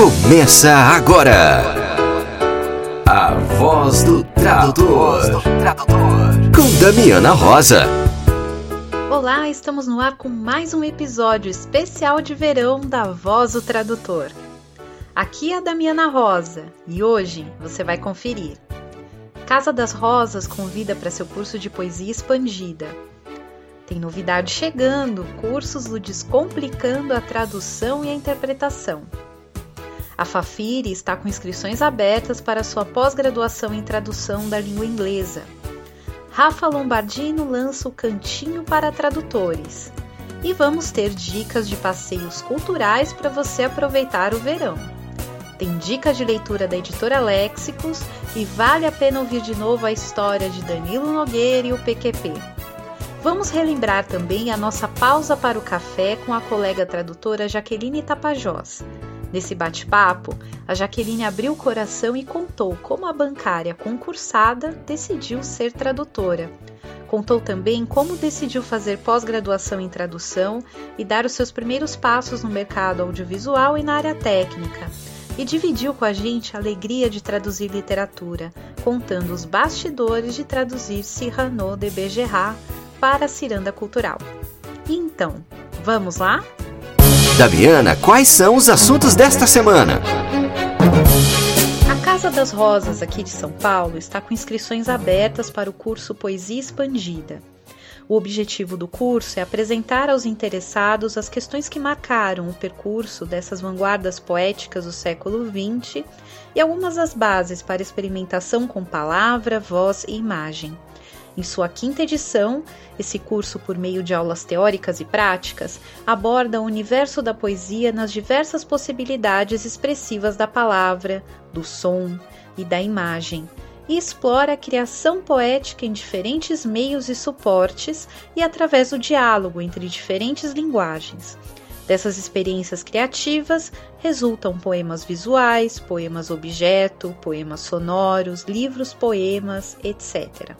Começa agora. A voz do tradutor. Com Damiana Rosa. Olá, estamos no ar com mais um episódio especial de verão da Voz do Tradutor. Aqui é a Damiana Rosa e hoje você vai conferir. Casa das Rosas convida para seu curso de poesia expandida. Tem novidade chegando, cursos do Descomplicando a Tradução e a Interpretação. A Fafiri está com inscrições abertas para sua pós-graduação em tradução da língua inglesa. Rafa Lombardino lança o Cantinho para Tradutores. E vamos ter dicas de passeios culturais para você aproveitar o verão. Tem dicas de leitura da editora Léxicos e vale a pena ouvir de novo a história de Danilo Nogueira e o PQP. Vamos relembrar também a nossa pausa para o café com a colega tradutora Jaqueline Tapajós. Nesse bate-papo, a Jaqueline abriu o coração e contou como a bancária concursada decidiu ser tradutora. Contou também como decidiu fazer pós-graduação em tradução e dar os seus primeiros passos no mercado audiovisual e na área técnica. E dividiu com a gente a alegria de traduzir literatura, contando os bastidores de traduzir Cyrano de Bergerac para a Ciranda Cultural. Então, vamos lá? Damiana, quais são os assuntos desta semana? A Casa das Rosas, aqui de São Paulo, está com inscrições abertas para o curso Poesia Expandida. O objetivo do curso é apresentar aos interessados as questões que marcaram o percurso dessas vanguardas poéticas do século XX e algumas das bases para experimentação com palavra, voz e imagem. Em sua quinta edição, esse curso, por meio de aulas teóricas e práticas, aborda o universo da poesia nas diversas possibilidades expressivas da palavra, do som e da imagem, e explora a criação poética em diferentes meios e suportes e através do diálogo entre diferentes linguagens. Dessas experiências criativas resultam poemas visuais, poemas objeto, poemas sonoros, livros poemas, etc.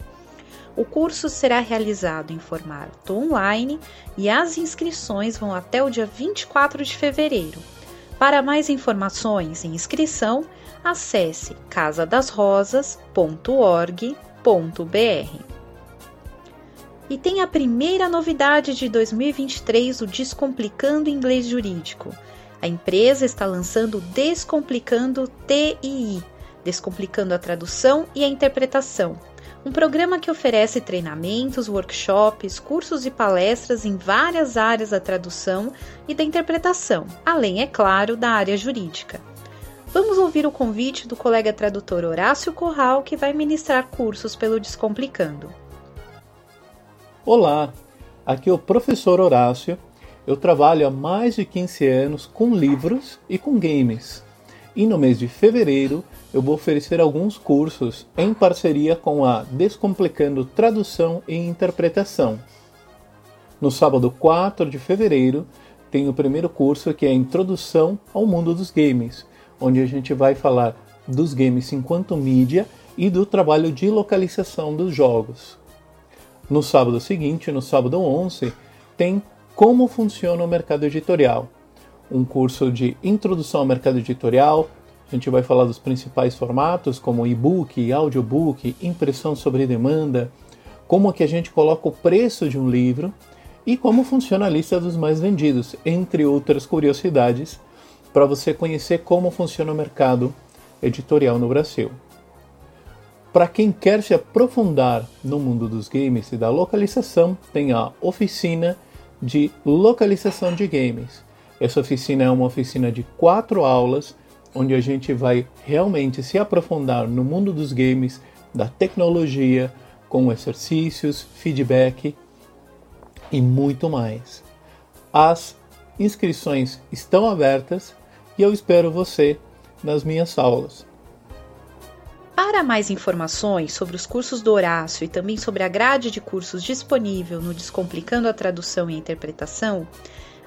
O curso será realizado em formato online e as inscrições vão até o dia 24 de fevereiro. Para mais informações e inscrição, acesse casadasrosas.org.br. E tem a primeira novidade de 2023, o Descomplicando Inglês Jurídico. A empresa está lançando Descomplicando TII, Descomplicando a Tradução e a Interpretação um programa que oferece treinamentos, workshops, cursos e palestras em várias áreas da tradução e da interpretação, além, é claro, da área jurídica. Vamos ouvir o convite do colega tradutor Horácio Corral, que vai ministrar cursos pelo Descomplicando. Olá, aqui é o professor Horácio. Eu trabalho há mais de 15 anos com livros e com games. E no mês de fevereiro eu vou oferecer alguns cursos em parceria com a Descomplicando Tradução e Interpretação. No sábado 4 de fevereiro, tem o primeiro curso que é Introdução ao Mundo dos Games, onde a gente vai falar dos games enquanto mídia e do trabalho de localização dos jogos. No sábado seguinte, no sábado 11, tem Como funciona o mercado editorial, um curso de introdução ao mercado editorial, a gente vai falar dos principais formatos, como e-book, audiobook, impressão sobre demanda, como que a gente coloca o preço de um livro e como funciona a lista dos mais vendidos, entre outras curiosidades, para você conhecer como funciona o mercado editorial no Brasil. Para quem quer se aprofundar no mundo dos games e da localização, tem a oficina de localização de games. Essa oficina é uma oficina de quatro aulas onde a gente vai realmente se aprofundar no mundo dos games, da tecnologia, com exercícios, feedback e muito mais. As inscrições estão abertas e eu espero você nas minhas aulas. Para mais informações sobre os cursos do Horácio e também sobre a grade de cursos disponível no Descomplicando a Tradução e a Interpretação,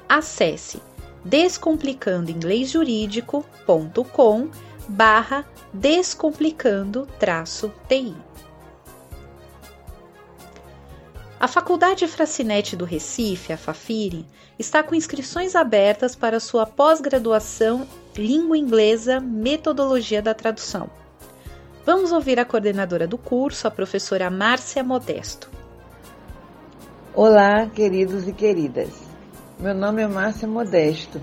acesse descomplicandoinglesjurídico.com barra descomplicando traço TI. A Faculdade Fracinete do Recife, a Fafiri, está com inscrições abertas para sua pós-graduação Língua Inglesa Metodologia da Tradução. Vamos ouvir a coordenadora do curso, a professora Márcia Modesto. Olá, queridos e queridas. Meu nome é Márcia Modesto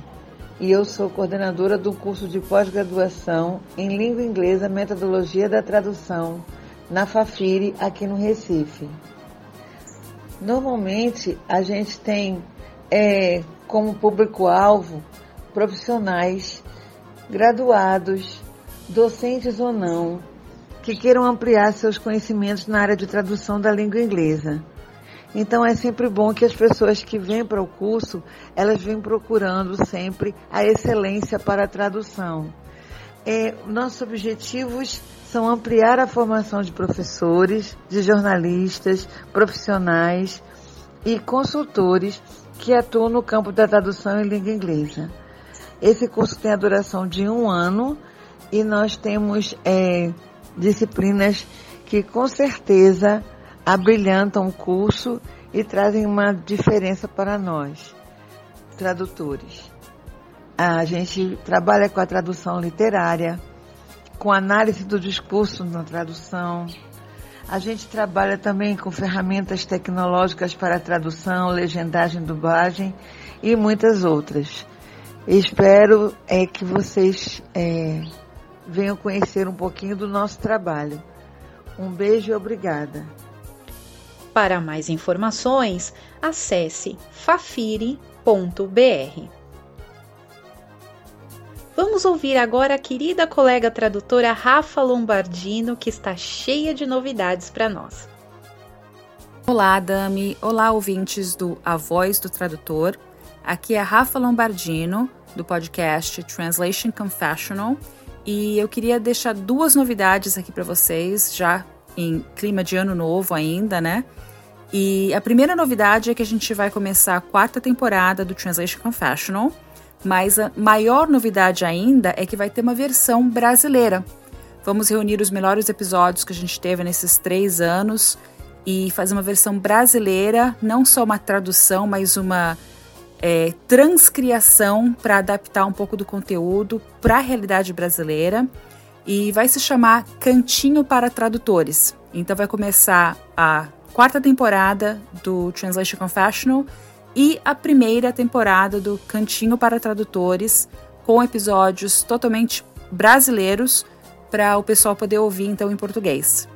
e eu sou coordenadora do curso de pós-graduação em Língua Inglesa Metodologia da Tradução na Fafiri, aqui no Recife. Normalmente a gente tem é, como público-alvo profissionais graduados, docentes ou não, que queiram ampliar seus conhecimentos na área de tradução da língua inglesa. Então é sempre bom que as pessoas que vêm para o curso, elas vêm procurando sempre a excelência para a tradução. É, nossos objetivos são ampliar a formação de professores, de jornalistas, profissionais e consultores que atuam no campo da tradução em língua inglesa. Esse curso tem a duração de um ano e nós temos é, disciplinas que com certeza abrilhantam o curso e trazem uma diferença para nós, tradutores. A gente trabalha com a tradução literária, com análise do discurso na tradução. A gente trabalha também com ferramentas tecnológicas para tradução, legendagem, dublagem e muitas outras. Espero é, que vocês é, venham conhecer um pouquinho do nosso trabalho. Um beijo e obrigada. Para mais informações, acesse fafiri.br. Vamos ouvir agora a querida colega tradutora Rafa Lombardino, que está cheia de novidades para nós. Olá, Dami. Olá, ouvintes do A Voz do Tradutor. Aqui é Rafa Lombardino, do podcast Translation Confessional, e eu queria deixar duas novidades aqui para vocês, já em clima de ano novo ainda, né? E a primeira novidade é que a gente vai começar a quarta temporada do Translation Confessional mas a maior novidade ainda é que vai ter uma versão brasileira. Vamos reunir os melhores episódios que a gente teve nesses três anos e fazer uma versão brasileira, não só uma tradução, mas uma é, transcriação para adaptar um pouco do conteúdo para a realidade brasileira. E vai se chamar Cantinho para Tradutores. Então vai começar a quarta temporada do Translation Confessional e a primeira temporada do Cantinho para Tradutores, com episódios totalmente brasileiros para o pessoal poder ouvir então em português.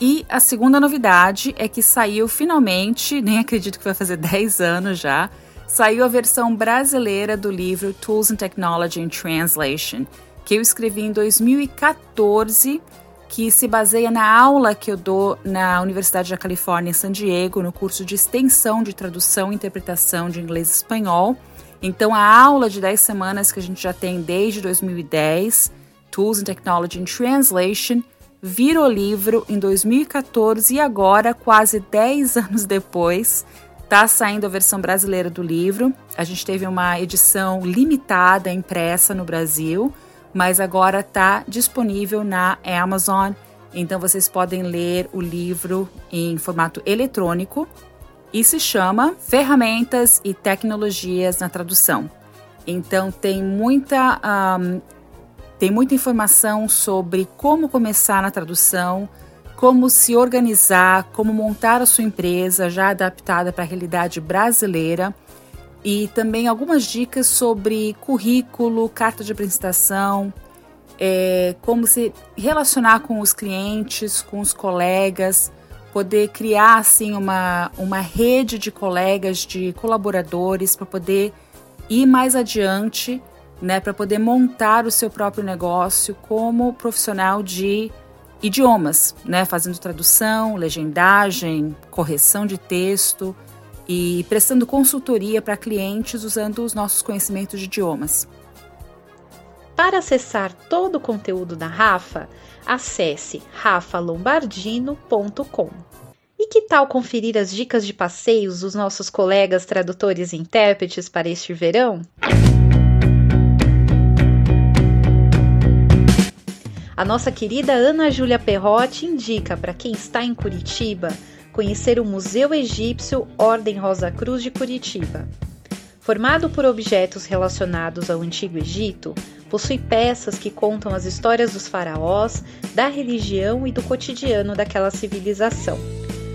E a segunda novidade é que saiu finalmente, nem acredito que vai fazer 10 anos já, saiu a versão brasileira do livro Tools and Technology in Translation, que eu escrevi em 2014 que se baseia na aula que eu dou na Universidade da Califórnia em San Diego, no curso de extensão de tradução e interpretação de inglês e espanhol. Então, a aula de 10 semanas que a gente já tem desde 2010, Tools and Technology in Translation, virou livro em 2014 e agora, quase 10 anos depois, está saindo a versão brasileira do livro. A gente teve uma edição limitada impressa no Brasil mas agora está disponível na Amazon. Então vocês podem ler o livro em formato eletrônico e se chama Ferramentas e Tecnologias na Tradução. Então tem muita um, tem muita informação sobre como começar na tradução, como se organizar, como montar a sua empresa já adaptada para a realidade brasileira e também algumas dicas sobre currículo, carta de apresentação, é, como se relacionar com os clientes, com os colegas, poder criar assim uma, uma rede de colegas, de colaboradores para poder ir mais adiante, né, para poder montar o seu próprio negócio como profissional de idiomas, né, fazendo tradução, legendagem, correção de texto, e prestando consultoria para clientes usando os nossos conhecimentos de idiomas. Para acessar todo o conteúdo da Rafa, acesse rafalombardino.com. E que tal conferir as dicas de passeios dos nossos colegas tradutores e intérpretes para este verão? A nossa querida Ana Júlia Perrotti indica para quem está em Curitiba conhecer o Museu Egípcio Ordem Rosa Cruz de Curitiba. Formado por objetos relacionados ao Antigo Egito, possui peças que contam as histórias dos faraós, da religião e do cotidiano daquela civilização.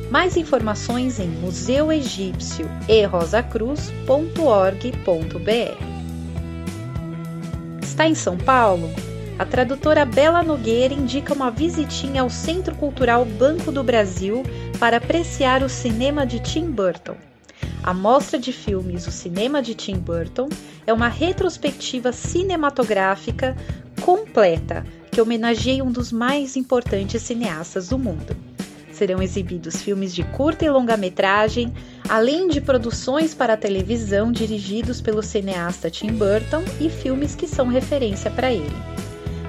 Mais informações em museuegípcio e rosacruz.org.br. Está em São Paulo? A tradutora Bela Nogueira indica uma visitinha ao Centro Cultural Banco do Brasil para apreciar o cinema de Tim Burton. A mostra de filmes O Cinema de Tim Burton é uma retrospectiva cinematográfica completa que homenageia um dos mais importantes cineastas do mundo. Serão exibidos filmes de curta e longa-metragem, além de produções para televisão dirigidos pelo cineasta Tim Burton e filmes que são referência para ele.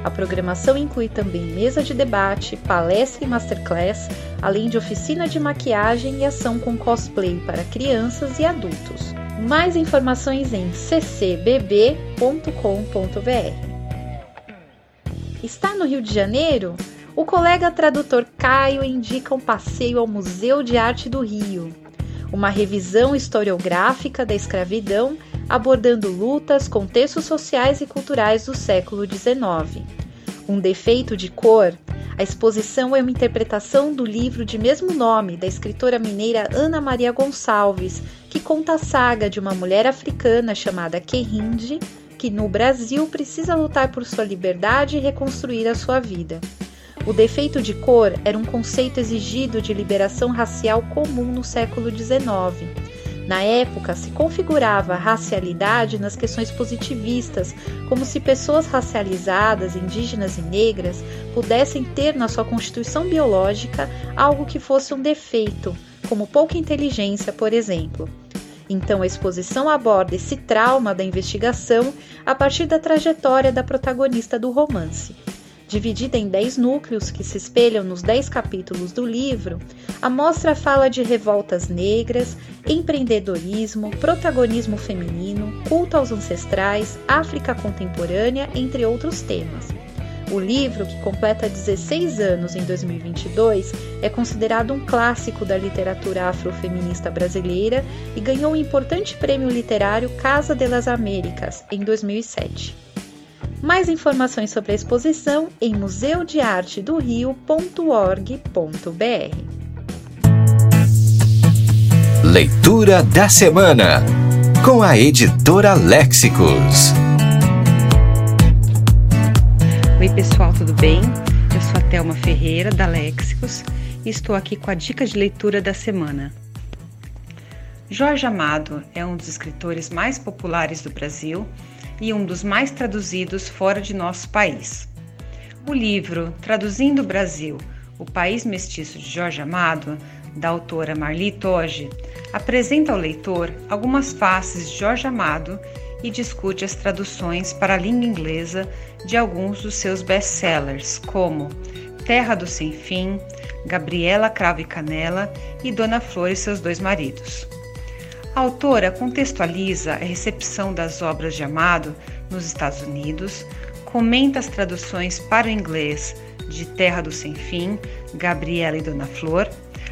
A programação inclui também mesa de debate, palestra e masterclass, além de oficina de maquiagem e ação com cosplay para crianças e adultos. Mais informações em ccbb.com.br. Está no Rio de Janeiro? O colega tradutor Caio indica um passeio ao Museu de Arte do Rio, uma revisão historiográfica da escravidão abordando lutas, contextos sociais e culturais do século XIX. Um defeito de cor, a exposição é uma interpretação do livro de mesmo nome da escritora mineira Ana Maria Gonçalves, que conta a saga de uma mulher africana chamada Kerinde, que no Brasil precisa lutar por sua liberdade e reconstruir a sua vida. O defeito de cor era um conceito exigido de liberação racial comum no século XIX na época, se configurava a racialidade nas questões positivistas, como se pessoas racializadas, indígenas e negras, pudessem ter na sua constituição biológica algo que fosse um defeito, como pouca inteligência, por exemplo. Então, a exposição aborda esse trauma da investigação a partir da trajetória da protagonista do romance. Dividida em 10 núcleos que se espelham nos 10 capítulos do livro, a mostra fala de revoltas negras, empreendedorismo, protagonismo feminino, culto aos ancestrais, África contemporânea, entre outros temas. O livro, que completa 16 anos em 2022, é considerado um clássico da literatura afrofeminista brasileira e ganhou o importante prêmio literário Casa de las Américas em 2007. Mais informações sobre a exposição em museudeartedorio.org.br. Leitura da semana com a editora Léxicos. Oi, pessoal, tudo bem? Eu sou a Thelma Ferreira da Léxicos e estou aqui com a dica de leitura da semana. Jorge Amado é um dos escritores mais populares do Brasil e um dos mais traduzidos fora de nosso país. O livro Traduzindo o Brasil, o País Mestiço de Jorge Amado, da autora Marli Toge, apresenta ao leitor algumas faces de Jorge Amado e discute as traduções para a língua inglesa de alguns dos seus best-sellers, como Terra do Sem Fim, Gabriela Cravo e Canela e Dona Flor e seus dois maridos. A autora contextualiza a recepção das obras de Amado nos Estados Unidos, comenta as traduções para o inglês de Terra do Sem Fim, Gabriela e Dona Flor,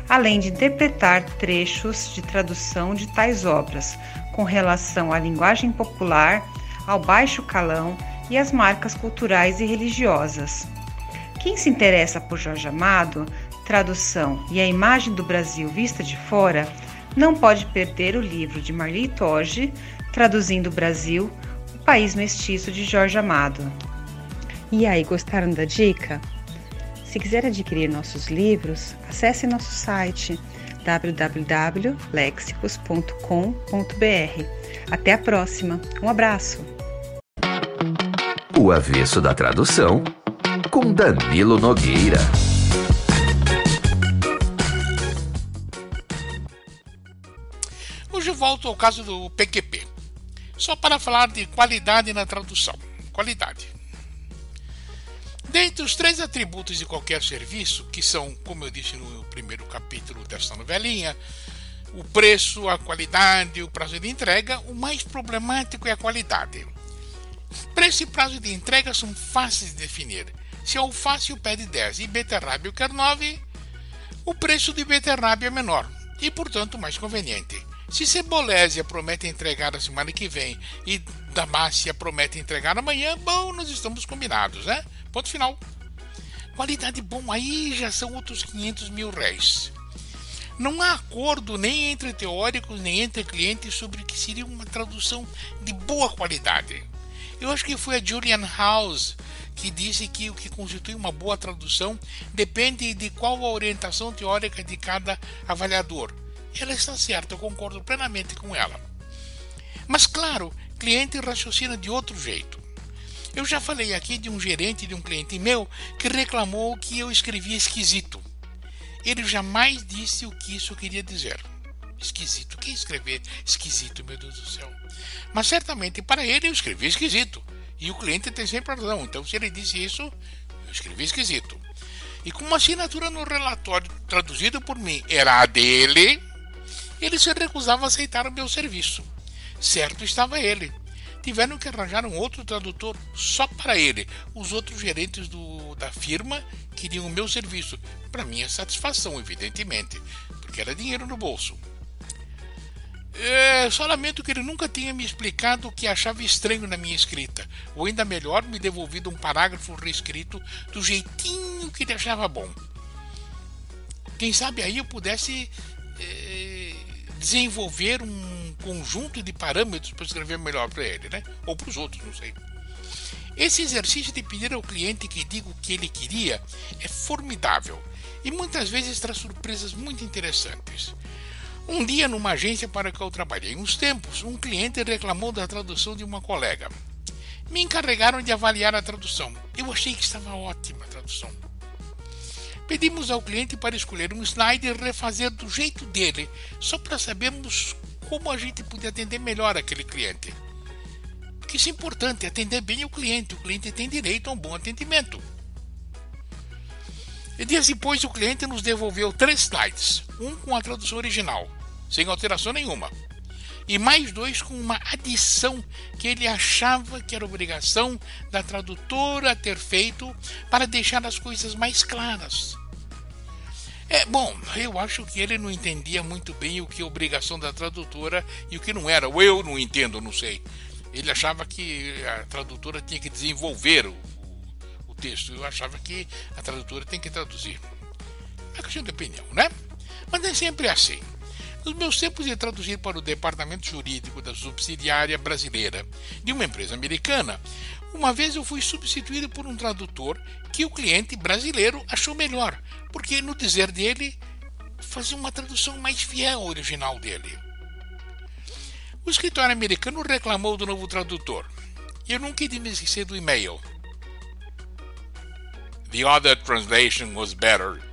além de interpretar trechos de tradução de tais obras com relação à linguagem popular, ao baixo calão e às marcas culturais e religiosas. Quem se interessa por Jorge Amado, tradução e a imagem do Brasil vista de fora, não pode perder o livro de Marli Toge, traduzindo o Brasil, o país mestiço de Jorge Amado. E aí, gostaram da dica? Se quiser adquirir nossos livros, acesse nosso site www.lexicos.com.br. Até a próxima. Um abraço. O avesso da tradução com Danilo Nogueira. Volto ao caso do PQP, só para falar de qualidade na tradução. Qualidade. Dentre os três atributos de qualquer serviço, que são, como eu disse no primeiro capítulo desta novelinha, o preço, a qualidade e o prazo de entrega, o mais problemático é a qualidade. Preço e prazo de entrega são fáceis de definir. Se alface pede 10 e beterraba quer 9, O preço de beterraba é menor e, portanto, mais conveniente. Se Cebolésia promete entregar a semana que vem e Damácia promete entregar amanhã, bom, nós estamos combinados, né? Ponto final. Qualidade bom aí já são outros 500 mil réis. Não há acordo nem entre teóricos nem entre clientes sobre o que seria uma tradução de boa qualidade. Eu acho que foi a Julian House que disse que o que constitui uma boa tradução depende de qual a orientação teórica de cada avaliador. Ela está certa, eu concordo plenamente com ela. Mas claro, cliente raciocina de outro jeito. Eu já falei aqui de um gerente de um cliente meu que reclamou que eu escrevia esquisito. Ele jamais disse o que isso queria dizer. Esquisito. Quem escrever esquisito, meu Deus do céu? Mas certamente para ele eu escrevi esquisito. E o cliente tem sempre razão. Então, se ele disse isso, eu escrevi esquisito. E como a assinatura no relatório traduzido por mim era a dele, ele se recusava a aceitar o meu serviço. Certo estava ele. Tiveram que arranjar um outro tradutor só para ele. Os outros gerentes do, da firma queriam o meu serviço, para minha satisfação, evidentemente, porque era dinheiro no bolso. É, só lamento que ele nunca tenha me explicado o que achava estranho na minha escrita, ou ainda melhor, me devolvido um parágrafo reescrito do jeitinho que ele achava bom. Quem sabe aí eu pudesse é, desenvolver um conjunto de parâmetros para escrever melhor para ele, né? Ou para os outros, não sei. Esse exercício de pedir ao cliente que diga o que ele queria é formidável e muitas vezes traz surpresas muito interessantes. Um dia, numa agência para que eu trabalhei uns tempos, um cliente reclamou da tradução de uma colega. Me encarregaram de avaliar a tradução. Eu achei que estava ótima a tradução. Pedimos ao cliente para escolher um slide e refazer do jeito dele, só para sabermos como a gente podia atender melhor aquele cliente. Porque isso é importante, atender bem o cliente. O cliente tem direito a um bom atendimento. E dias depois, o cliente nos devolveu três slides, um com a tradução original sem alteração nenhuma. E mais dois com uma adição que ele achava que era obrigação da tradutora ter feito para deixar as coisas mais claras. É, bom, eu acho que ele não entendia muito bem o que é obrigação da tradutora e o que não era. Ou eu não entendo, não sei. Ele achava que a tradutora tinha que desenvolver o, o, texto. Eu achava que a tradutora tem que traduzir. É questão de opinião, né? Mas é sempre assim. Nos meus tempos de traduzir para o departamento jurídico da subsidiária brasileira de uma empresa americana, uma vez eu fui substituído por um tradutor que o cliente brasileiro achou melhor, porque, no dizer dele, fazia uma tradução mais fiel ao original dele. O escritório americano reclamou do novo tradutor. Eu nunca ia me esquecer do e-mail. The other translation was better.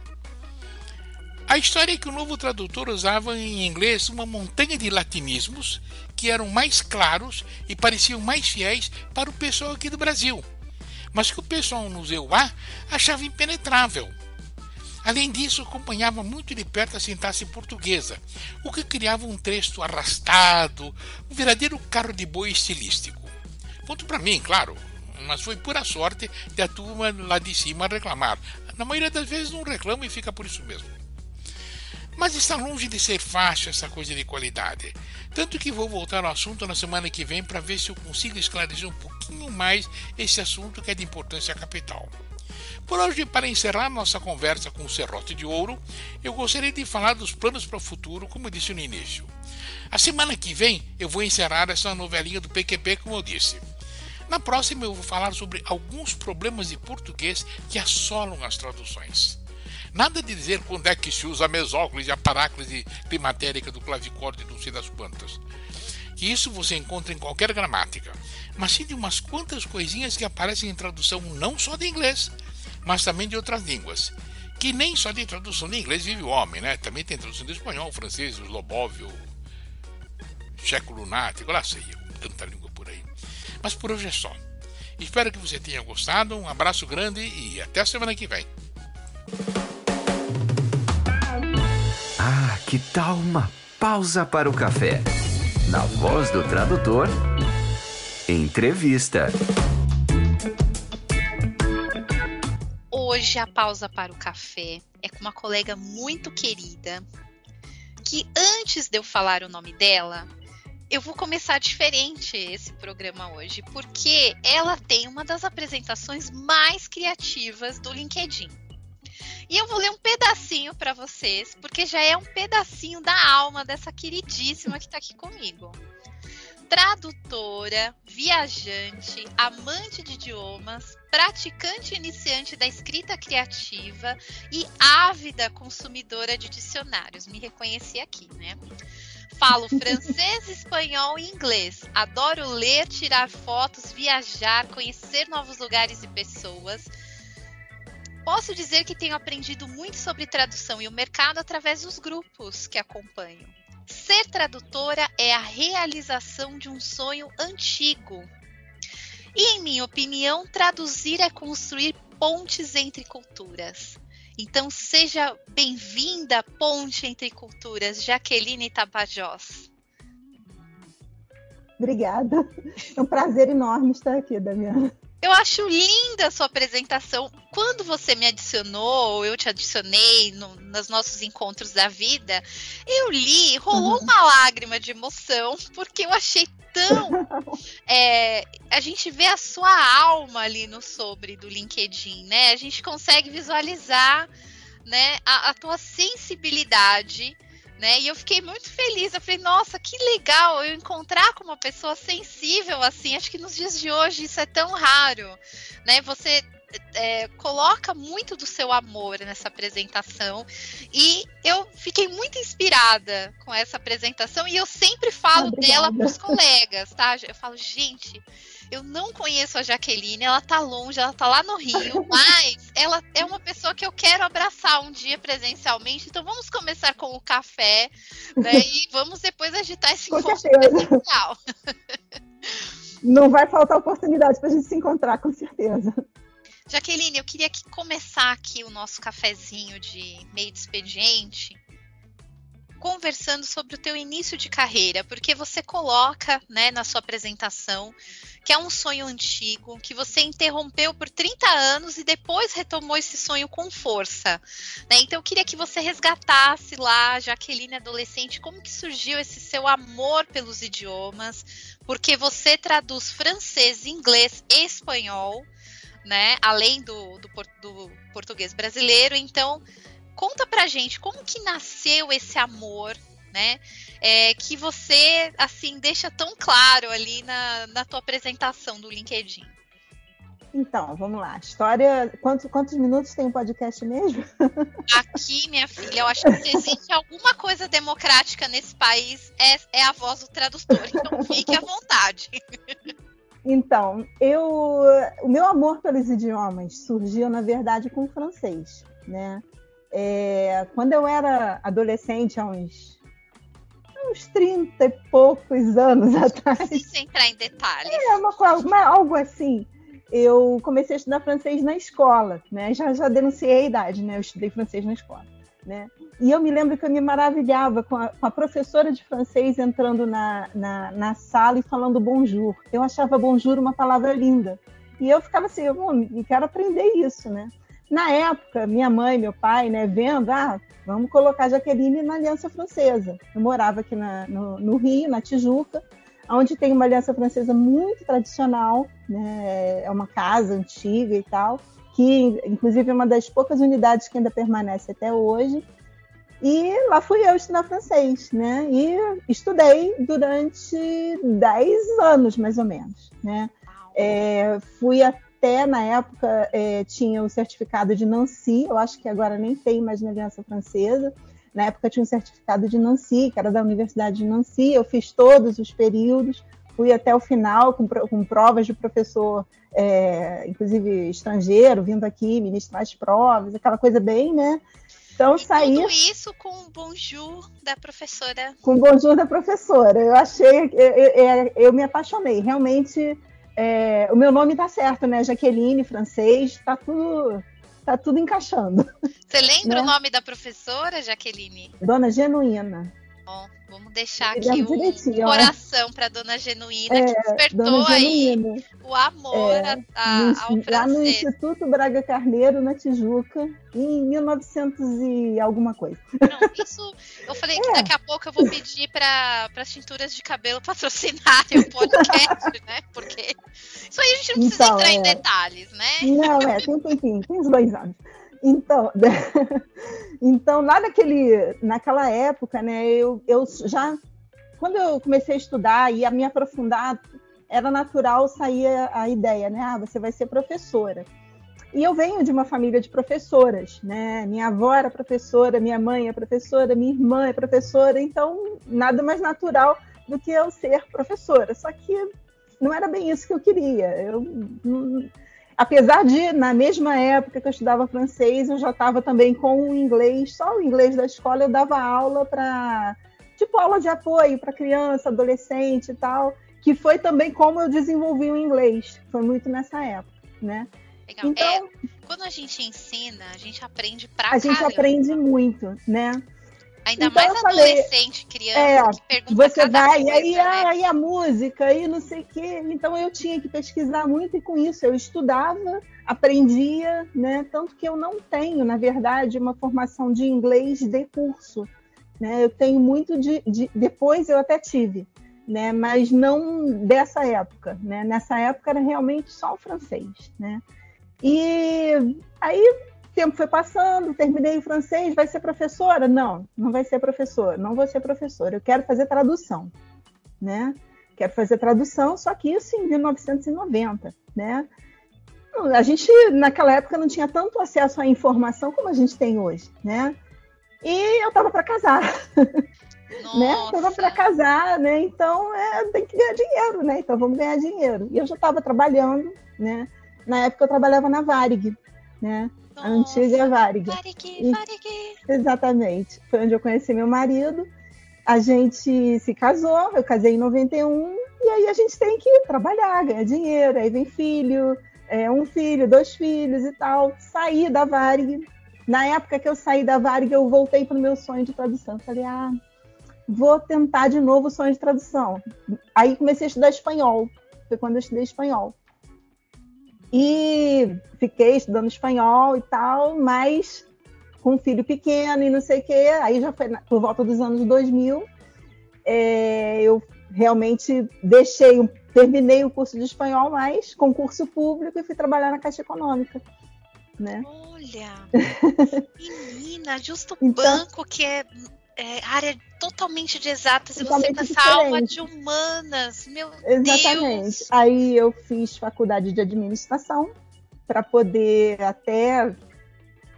A história é que o novo tradutor usava em inglês uma montanha de latinismos que eram mais claros e pareciam mais fiéis para o pessoal aqui do Brasil, mas que o pessoal no ZEUA achava impenetrável. Além disso, acompanhava muito de perto a sintaxe portuguesa, o que criava um texto arrastado, um verdadeiro carro de boi estilístico. Ponto para mim, claro, mas foi pura sorte de a turma lá de cima reclamar. Na maioria das vezes não reclama e fica por isso mesmo. Mas está longe de ser fácil essa coisa de qualidade. Tanto que vou voltar ao assunto na semana que vem para ver se eu consigo esclarecer um pouquinho mais esse assunto que é de importância capital. Por hoje, para encerrar nossa conversa com o Serrote de Ouro, eu gostaria de falar dos planos para o futuro, como eu disse no início. A semana que vem eu vou encerrar essa novelinha do PQP, como eu disse. Na próxima eu vou falar sobre alguns problemas de português que assolam as traduções. Nada de dizer quando é que se usa a mesóclise, a paráclise climatérica do clavicórdio e não sei das quantas. Que isso você encontra em qualquer gramática, mas sim de umas quantas coisinhas que aparecem em tradução não só de inglês, mas também de outras línguas. Que nem só de tradução de inglês vive o homem, né? Também tem tradução de espanhol, francês, slobóvio, checo lunático, lá sei eu, tanta língua por aí. Mas por hoje é só. Espero que você tenha gostado, um abraço grande e até a semana que vem. Ah, que tal uma pausa para o café? Na voz do tradutor, entrevista. Hoje a pausa para o café é com uma colega muito querida, que antes de eu falar o nome dela, eu vou começar diferente esse programa hoje, porque ela tem uma das apresentações mais criativas do LinkedIn. E eu vou ler um pedacinho para vocês, porque já é um pedacinho da alma dessa queridíssima que está aqui comigo tradutora, viajante, amante de idiomas, praticante iniciante da escrita criativa e ávida consumidora de dicionários. Me reconheci aqui, né? Falo francês, espanhol e inglês. Adoro ler, tirar fotos, viajar, conhecer novos lugares e pessoas. Posso dizer que tenho aprendido muito sobre tradução e o mercado através dos grupos que acompanho. Ser tradutora é a realização de um sonho antigo. E, em minha opinião, traduzir é construir pontes entre culturas. Então, seja bem-vinda, Ponte Entre Culturas, Jaqueline Tapajós. Obrigada. É um prazer enorme estar aqui, Damiana. Eu acho linda a sua apresentação. Quando você me adicionou, ou eu te adicionei no, nos nossos encontros da vida, eu li, rolou uhum. uma lágrima de emoção, porque eu achei tão. é, a gente vê a sua alma ali no sobre do LinkedIn, né? A gente consegue visualizar né, a, a tua sensibilidade né? E eu fiquei muito feliz. Eu falei, nossa, que legal eu encontrar com uma pessoa sensível assim. Acho que nos dias de hoje isso é tão raro, né? Você é, coloca muito do seu amor nessa apresentação e eu fiquei muito inspirada com essa apresentação e eu sempre falo Obrigada. dela para os colegas, tá? Eu falo, gente, eu não conheço a Jaqueline, ela tá longe, ela tá lá no Rio, mas ela é uma pessoa que eu quero abraçar um dia presencialmente. Então vamos começar com o café, né? E vamos depois agitar esse com encontro presencial. Não vai faltar oportunidade para a gente se encontrar, com certeza. Jaqueline, eu queria que começar aqui o nosso cafezinho de meio de expediente conversando sobre o teu início de carreira, porque você coloca, né, na sua apresentação que é um sonho antigo, que você interrompeu por 30 anos e depois retomou esse sonho com força. Né? Então eu queria que você resgatasse lá, Jaqueline adolescente, como que surgiu esse seu amor pelos idiomas, porque você traduz francês, inglês e espanhol, né? Além do, do, do português brasileiro. Então, conta pra gente como que nasceu esse amor né? É, que você, assim, deixa tão claro ali na, na tua apresentação do LinkedIn. Então, vamos lá. História. Quantos, quantos minutos tem o um podcast mesmo? Aqui, minha filha, eu acho que se existe alguma coisa democrática nesse país, é, é a voz do tradutor. Então, fique à vontade. Então, eu, o meu amor pelos idiomas surgiu, na verdade, com o francês, né? É, quando eu era adolescente, há uns uns 30 e poucos anos atrás. Sem entrar em detalhes. É, uma, uma, algo assim. Eu comecei a estudar francês na escola, né? Já, já denunciei a idade, né? Eu estudei francês na escola, né? E eu me lembro que eu me maravilhava com a, com a professora de francês entrando na, na, na, sala e falando bonjour. Eu achava bonjour uma palavra linda. E eu ficava assim, eu, eu quero aprender isso, né? Na época, minha mãe, meu pai, né, vendo, ah, vamos colocar Jaqueline na Aliança Francesa. Eu morava aqui na, no, no, Rio, na Tijuca, onde tem uma Aliança Francesa muito tradicional, né, é uma casa antiga e tal, que inclusive é uma das poucas unidades que ainda permanece até hoje. E lá fui eu estudar francês, né? E estudei durante 10 anos, mais ou menos, né? É, fui a, até na época é, tinha o certificado de Nancy, eu acho que agora nem tem mais na Aliança Francesa. Na época tinha um certificado de Nancy, que era da Universidade de Nancy. Eu fiz todos os períodos, fui até o final com, com provas de professor, é, inclusive estrangeiro, vindo aqui ministrar as provas, aquela coisa bem, né? Então e saí. Tudo isso com o bonjour da professora. Com o bonjour da professora. Eu achei, eu, eu, eu me apaixonei. Realmente é, o meu nome tá certo, né? Jaqueline, francês, tá tudo, tá tudo encaixando. Você lembra né? o nome da professora, Jaqueline? Dona Genuína. Bom, vamos deixar aqui um direitinho, coração para Dona Genuína, é, que despertou aí o amor é, a, no, ao francês. Lá no Instituto Braga Carneiro, na Tijuca, em 1900 e alguma coisa. Não, isso. Eu falei é. que daqui a pouco eu vou pedir para as tinturas de cabelo patrocinarem o podcast, né? Porque isso aí a gente não precisa então, entrar em é. detalhes, né? Não, é, tem um tempinho, tem uns dois anos. Então, então lá naquele, naquela época, né, eu, eu já, quando eu comecei a estudar e a me aprofundar, era natural sair a, ideia, né, ah, você vai ser professora. E eu venho de uma família de professoras, né? Minha avó era professora, minha mãe é professora, minha irmã é professora, então nada mais natural do que eu ser professora. Só que não era bem isso que eu queria. Eu apesar de, na mesma época que eu estudava francês, eu já estava também com o inglês, só o inglês da escola, eu dava aula para, tipo, aula de apoio para criança, adolescente e tal, que foi também como eu desenvolvi o inglês, foi muito nessa época, né? Legal. Então, é, quando a gente ensina, a gente aprende pra A gente aprende muito, né? Ainda então, mais adolescente, criança, é, que pergunta Você vai, coisa, e aí, né? aí a música, e não sei o quê. Então eu tinha que pesquisar muito e com isso eu estudava, aprendia, né? Tanto que eu não tenho, na verdade, uma formação de inglês de curso. Né? Eu tenho muito de, de. Depois eu até tive, né? mas não dessa época. Né? Nessa época era realmente só o francês. Né? E aí tempo foi passando, terminei o francês, vai ser professora? Não, não vai ser professora, não vou ser professora. Eu quero fazer tradução, né? Quero fazer tradução, só que isso em 1990, né? A gente naquela época não tinha tanto acesso à informação como a gente tem hoje, né? E eu estava para casar. né? Estava para casar, né? Então é, tem que ganhar dinheiro, né? Então vamos ganhar dinheiro. E eu já estava trabalhando, né? Na época eu trabalhava na Varig, né? Nossa, a antiga Varig. Varig, Varig. Exatamente. Foi onde eu conheci meu marido. A gente se casou, eu casei em 91, e aí a gente tem que trabalhar, ganhar dinheiro, aí vem filho, é, um filho, dois filhos e tal. Saí da Varig. Na época que eu saí da Varig, eu voltei para o meu sonho de tradução. Falei, ah, vou tentar de novo o sonho de tradução. Aí comecei a estudar espanhol. Foi quando eu estudei espanhol. E fiquei estudando espanhol e tal, mas com um filho pequeno e não sei o quê. Aí já foi por volta dos anos 2000. É, eu realmente deixei, terminei o curso de espanhol, mas concurso público e fui trabalhar na Caixa Econômica. Né? Olha, menina, justo então, banco que é é, área totalmente de exatas e você passa aula de humanas, meu Exatamente. Deus. Aí eu fiz faculdade de administração para poder até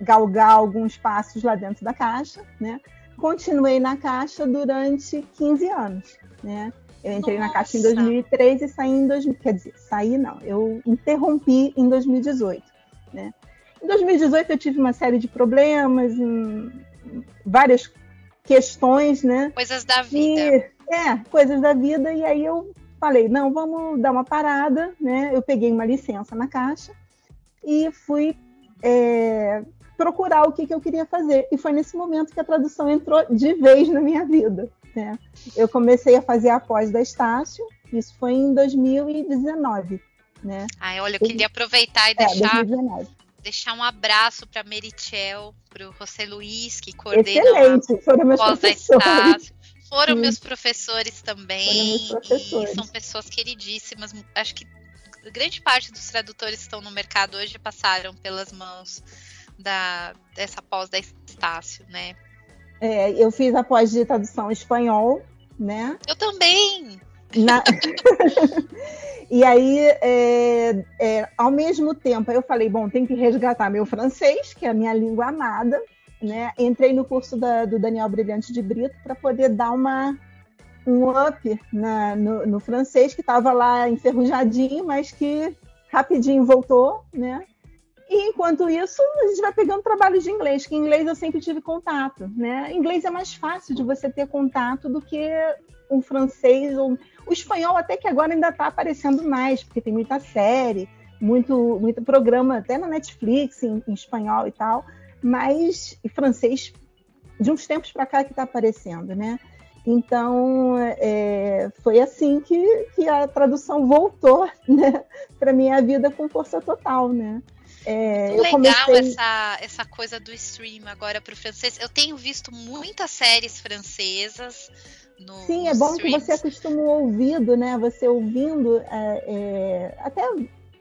galgar alguns passos lá dentro da caixa, né? Continuei na caixa durante 15 anos, né? Eu entrei Nossa. na caixa em 2003 e saí em 2000, quer dizer, saí não, eu interrompi em 2018, né? Em 2018 eu tive uma série de problemas, várias questões, né? Coisas da vida. E, é, coisas da vida. E aí eu falei, não, vamos dar uma parada, né? Eu peguei uma licença na Caixa e fui é, procurar o que, que eu queria fazer. E foi nesse momento que a tradução entrou de vez na minha vida. Né? Eu comecei a fazer a pós da Estácio, isso foi em 2019. Né? Ai, olha, eu queria aproveitar e é, deixar 2019 deixar um abraço para Merichel, para o José Luiz, que coordena Excelente, foram meus professores. Foram Sim. meus professores também. Professores. são pessoas queridíssimas. Acho que grande parte dos tradutores que estão no mercado hoje passaram pelas mãos da, dessa pós da Estácio, né? É, eu fiz a pós de tradução espanhol, né? Eu também! Na... e aí, é, é, ao mesmo tempo, eu falei, bom, tem que resgatar meu francês, que é a minha língua amada, né? Entrei no curso da, do Daniel Brilhante de Brito para poder dar uma um up na, no, no francês que estava lá enferrujadinho, mas que rapidinho voltou, né? E enquanto isso, a gente vai pegando trabalho de inglês, que em inglês eu sempre tive contato, né? Inglês é mais fácil de você ter contato do que o francês ou o espanhol até que agora ainda está aparecendo mais, porque tem muita série, muito, muito programa até na Netflix em, em espanhol e tal, mas e francês de uns tempos para cá que está aparecendo, né? Então, é, foi assim que, que a tradução voltou né, para minha vida com força total, né? É, legal comecei... essa, essa coisa do stream agora para o francês. Eu tenho visto muitas séries francesas. No, Sim, é bom streams. que você acostuma o ouvido, né? Você ouvindo, é, é, até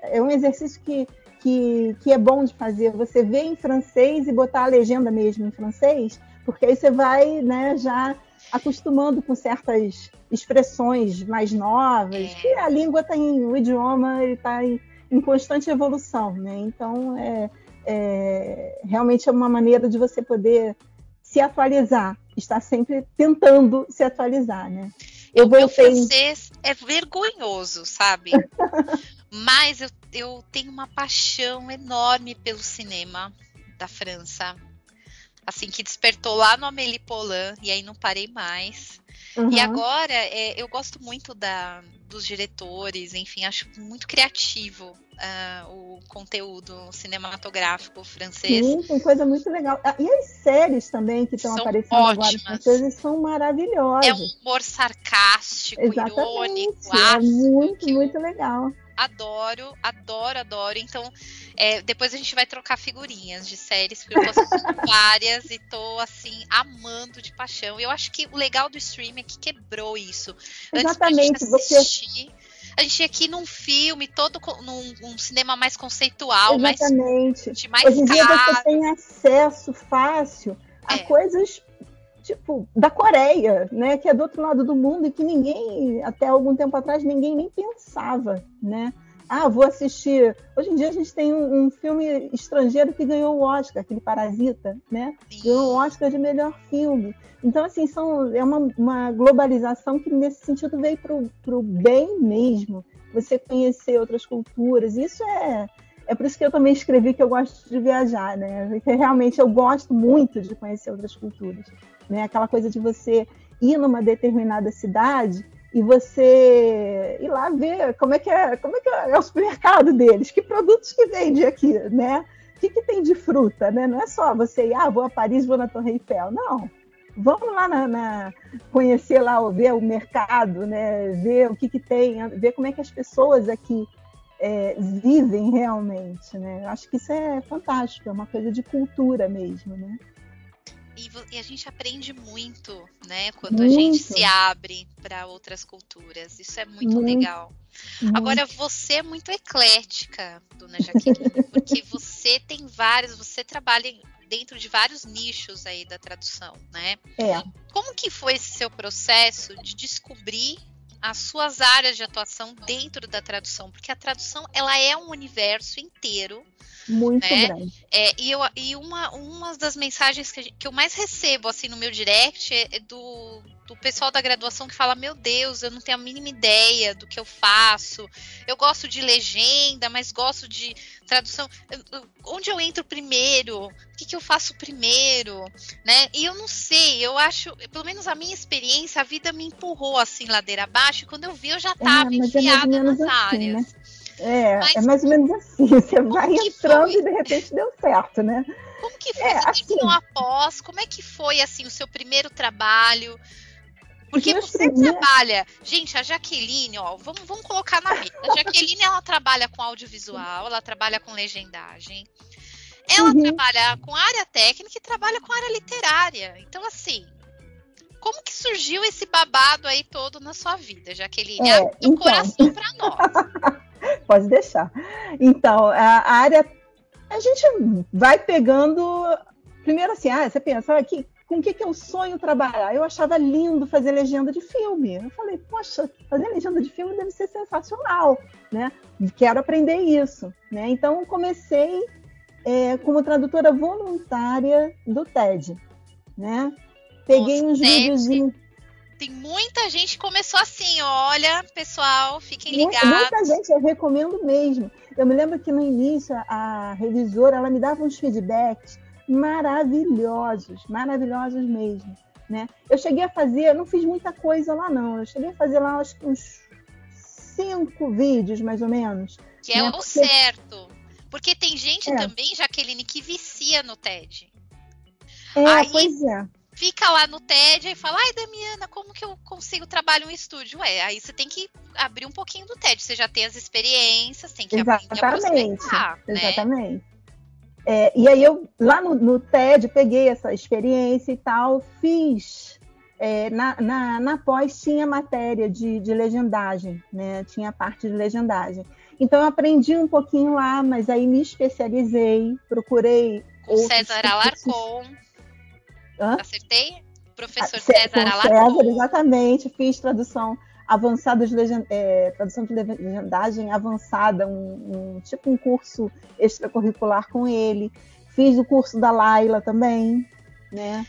é um exercício que, que, que é bom de fazer. Você vê em francês e botar a legenda mesmo em francês, porque aí você vai, né, já acostumando com certas expressões mais novas, é. que a língua está em, o idioma está em, em, constante evolução, né? Então, é, é, realmente é uma maneira de você poder se atualizar, estar sempre tentando se atualizar, né? Eu o meu francês é vergonhoso, sabe? Mas eu, eu tenho uma paixão enorme pelo cinema da França assim, que despertou lá no Amélie Poulain, e aí não parei mais. Uhum. E agora, é, eu gosto muito da, dos diretores, enfim, acho muito criativo uh, o conteúdo cinematográfico francês. Sim, tem coisa muito legal. Ah, e as séries também que estão aparecendo ótimas. agora francesas são maravilhosas. É um humor sarcástico, Exatamente. irônico, é ácido, muito, muito legal adoro, adoro, adoro. Então, é, depois a gente vai trocar figurinhas de séries, porque eu tô assistindo várias e tô, assim, amando de paixão. E eu acho que o legal do streaming é que quebrou isso. Exatamente, Antes assistir, você... A gente ia aqui num filme, todo num um cinema mais conceitual, Exatamente. mais, mais Hoje em dia você tem acesso fácil a é. coisas tipo, da Coreia, né, que é do outro lado do mundo e que ninguém, até algum tempo atrás, ninguém nem pensava, né? Ah, vou assistir. Hoje em dia a gente tem um, um filme estrangeiro que ganhou o Oscar, aquele Parasita, né? Ganhou o Oscar de melhor filme. Então, assim, são, é uma, uma globalização que nesse sentido veio para o bem mesmo. Você conhecer outras culturas. Isso é, é por isso que eu também escrevi que eu gosto de viajar, né? Porque realmente eu gosto muito de conhecer outras culturas né? Aquela coisa de você ir numa determinada cidade e você ir lá ver como é que é, como é, que é o supermercado deles, que produtos que vende aqui, né? O que, que tem de fruta, né? Não é só você ir, ah, vou a Paris, vou na Torre Eiffel. Não. Vamos lá na, na conhecer lá, ver o mercado, né? Ver o que, que tem, ver como é que as pessoas aqui é, vivem realmente, né? Acho que isso é fantástico, é uma coisa de cultura mesmo, né? E, e, a gente aprende muito, né, quando muito. a gente se abre para outras culturas. Isso é muito, muito. legal. Muito. Agora, você é muito eclética, dona Jaqueline, porque você tem vários, você trabalha dentro de vários nichos aí da tradução, né? É. Como que foi esse seu processo de descobrir as suas áreas de atuação dentro da tradução? Porque a tradução, ela é um universo inteiro muito né? grande. É, e eu, e uma, uma das mensagens que, que eu mais recebo assim no meu direct é, é do, do pessoal da graduação que fala: Meu Deus, eu não tenho a mínima ideia do que eu faço. Eu gosto de legenda, mas gosto de tradução. Onde eu entro primeiro? O que, que eu faço primeiro? Né? E eu não sei, eu acho, pelo menos a minha experiência, a vida me empurrou assim ladeira abaixo. E quando eu vi, eu já estava é, é enfiada nas assim, áreas. Né? É, Mas, é mais ou menos assim. Você vai entrando foi? e de repente deu certo, né? Como que foi? É, você assim, após? Como é que foi assim o seu primeiro trabalho? Porque você primeiro... trabalha. Gente, a Jaqueline, ó, vamos, vamos colocar na mesa. A Jaqueline ela trabalha com audiovisual, ela trabalha com legendagem. Ela uhum. trabalha com área técnica e trabalha com área literária. Então, assim, como que surgiu esse babado aí todo na sua vida, Jaqueline? É, Abre então... coração para nós. Pode deixar. Então, a área. A gente vai pegando. Primeiro, assim, ah, você pensa, ah, que, com o que, que eu sonho trabalhar? Eu achava lindo fazer legenda de filme. Eu falei, poxa, fazer legenda de filme deve ser sensacional, né? Quero aprender isso, né? Então, comecei é, como tradutora voluntária do TED, né? Peguei Nossa, uns videozinhos tem muita gente que começou assim, olha, pessoal, fiquem ligados. Muita gente, eu recomendo mesmo. Eu me lembro que no início a revisora ela me dava uns feedbacks maravilhosos, maravilhosos mesmo. Né? Eu cheguei a fazer, não fiz muita coisa lá não, eu cheguei a fazer lá acho que uns cinco vídeos mais ou menos. Que é né? é o Porque... certo. Porque tem gente é. também, Jaqueline, que vicia no TED. É, Aí, pois é fica lá no TED e fala, ai, Damiana, como que eu consigo trabalhar um estúdio? É, aí você tem que abrir um pouquinho do TED, você já tem as experiências, tem que Exatamente. Né? Exatamente. É, e aí eu, lá no, no, TED, peguei essa experiência e tal, fiz. É, na, na, na pós tinha matéria de, de legendagem, né? Tinha parte de legendagem. Então eu aprendi um pouquinho lá, mas aí me especializei, procurei. O César Alarcon. Hã? Acertei? Professor César Alarcon. César, exatamente. Fiz tradução avançada é, tradução de legendagem avançada, um, um, tipo um curso extracurricular com ele. Fiz o curso da Laila também, né?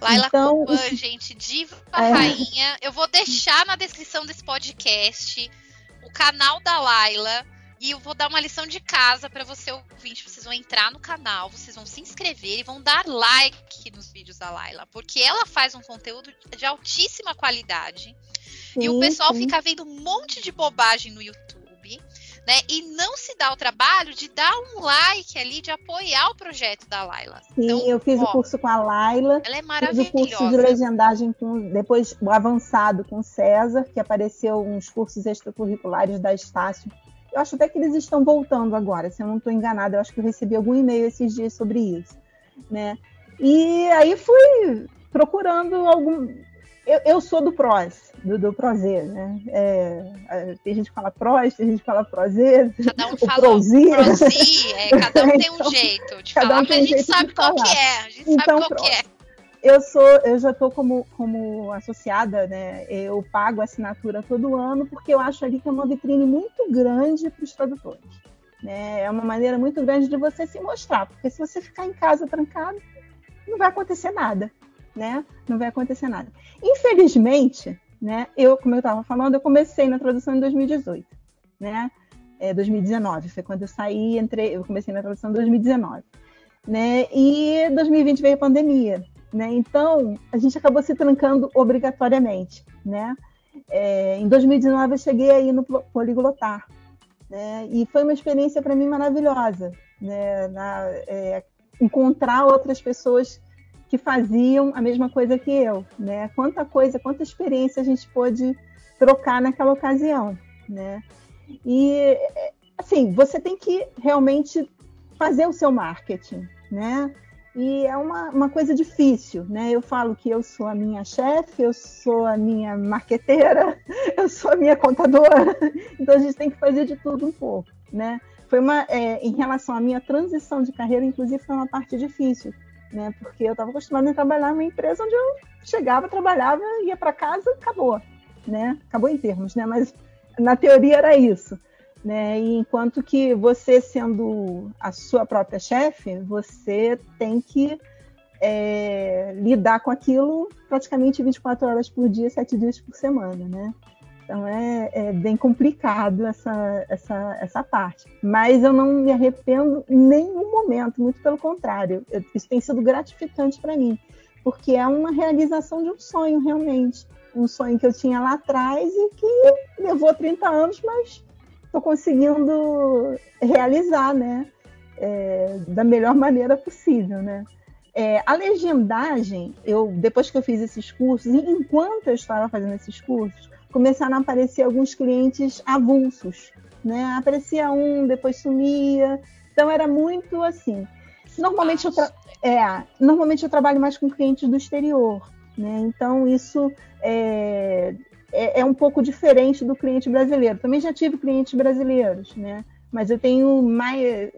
Laila então, Copan, gente, diva é... rainha. Eu vou deixar na descrição desse podcast o canal da Laila e eu vou dar uma lição de casa para você ouvinte. Vocês vão entrar no canal, vocês vão se inscrever e vão dar like nos vídeos da Laila, porque ela faz um conteúdo de altíssima qualidade. Sim, e o pessoal sim. fica vendo um monte de bobagem no YouTube, né? E não se dá o trabalho de dar um like ali, de apoiar o projeto da Laila. Sim, então, eu fiz ó, o curso com a Laila. Ela é maravilhosa. Fiz o curso de legendagem com depois o avançado com o César, que apareceu uns cursos extracurriculares da Estácio eu acho até que eles estão voltando agora, se eu não estou enganada. Eu acho que eu recebi algum e-mail esses dias sobre isso, né? E aí fui procurando algum. Eu, eu sou do PROS, do, do PROZ, né? É, é, tem gente que fala PROS, tem gente que fala PROZ. Cada um fala PROZI, é, cada um tem um então, jeito de falar, um mas a gente sabe qual que é. A gente então, sabe qual que é eu sou, eu já estou como, como associada, né? Eu pago assinatura todo ano porque eu acho ali que é uma vitrine muito grande para os tradutores. Né? É uma maneira muito grande de você se mostrar, porque se você ficar em casa trancado, não vai acontecer nada, né? Não vai acontecer nada. Infelizmente, né? Eu, como eu estava falando, eu comecei na tradução em 2018, né? É, 2019 foi quando eu saí, entrei, eu comecei na tradução em 2019, né? E 2020 veio a pandemia. Né? Então, a gente acabou se trancando obrigatoriamente. Né? É, em 2019, eu cheguei aí no Poliglotar. Né? E foi uma experiência para mim maravilhosa. Né? Na, é, encontrar outras pessoas que faziam a mesma coisa que eu. Né? Quanta coisa, quanta experiência a gente pôde trocar naquela ocasião. Né? E, assim, você tem que realmente fazer o seu marketing. Né? E é uma, uma coisa difícil, né? Eu falo que eu sou a minha chefe, eu sou a minha marqueteira, eu sou a minha contadora. Então a gente tem que fazer de tudo um pouco, né? Foi uma, é, em relação à minha transição de carreira, inclusive foi uma parte difícil, né? Porque eu estava acostumada a trabalhar numa empresa onde eu chegava, trabalhava, ia para casa, acabou, né? Acabou em termos, né? Mas na teoria era isso. Né? E enquanto que você sendo a sua própria chefe, você tem que é, lidar com aquilo praticamente 24 horas por dia, 7 dias por semana, né? Então é, é, bem complicado essa, essa, essa parte. Mas eu não me arrependo em nenhum momento, muito pelo contrário. Eu, isso tem sido gratificante para mim, porque é uma realização de um sonho, realmente. Um sonho que eu tinha lá atrás e que levou 30 anos, mas estou conseguindo realizar, né? É, da melhor maneira possível, né? É, a legendagem, eu depois que eu fiz esses cursos, enquanto eu estava fazendo esses cursos, começaram a aparecer alguns clientes avulsos, né? Aparecia um, depois sumia, então era muito assim. Normalmente eu, é, normalmente eu trabalho mais com clientes do exterior, né? Então isso é, é, é, um pouco diferente do cliente brasileiro. Também já tive clientes brasileiros, né? Mas eu tenho mais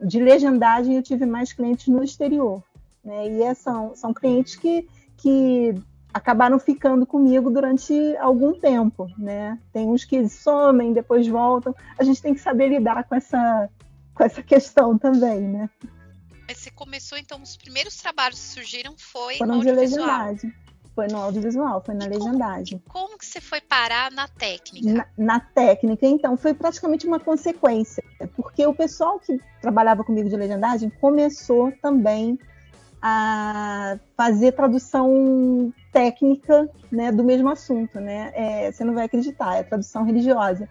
de legendagem, eu tive mais clientes no exterior, né? E é, são, são clientes que, que acabaram ficando comigo durante algum tempo, né? Tem uns que somem, depois voltam. A gente tem que saber lidar com essa, com essa questão também, né? Você começou, então, os primeiros trabalhos que surgiram foi Foram de legendagem. Foi no audiovisual, foi na e legendagem. Como, como, que você foi parar na técnica? Na, na, técnica, então, foi praticamente uma consequência, porque o pessoal que trabalhava comigo de legendagem começou também a fazer tradução técnica né, do mesmo assunto, né? É, você não vai acreditar, é tradução religiosa.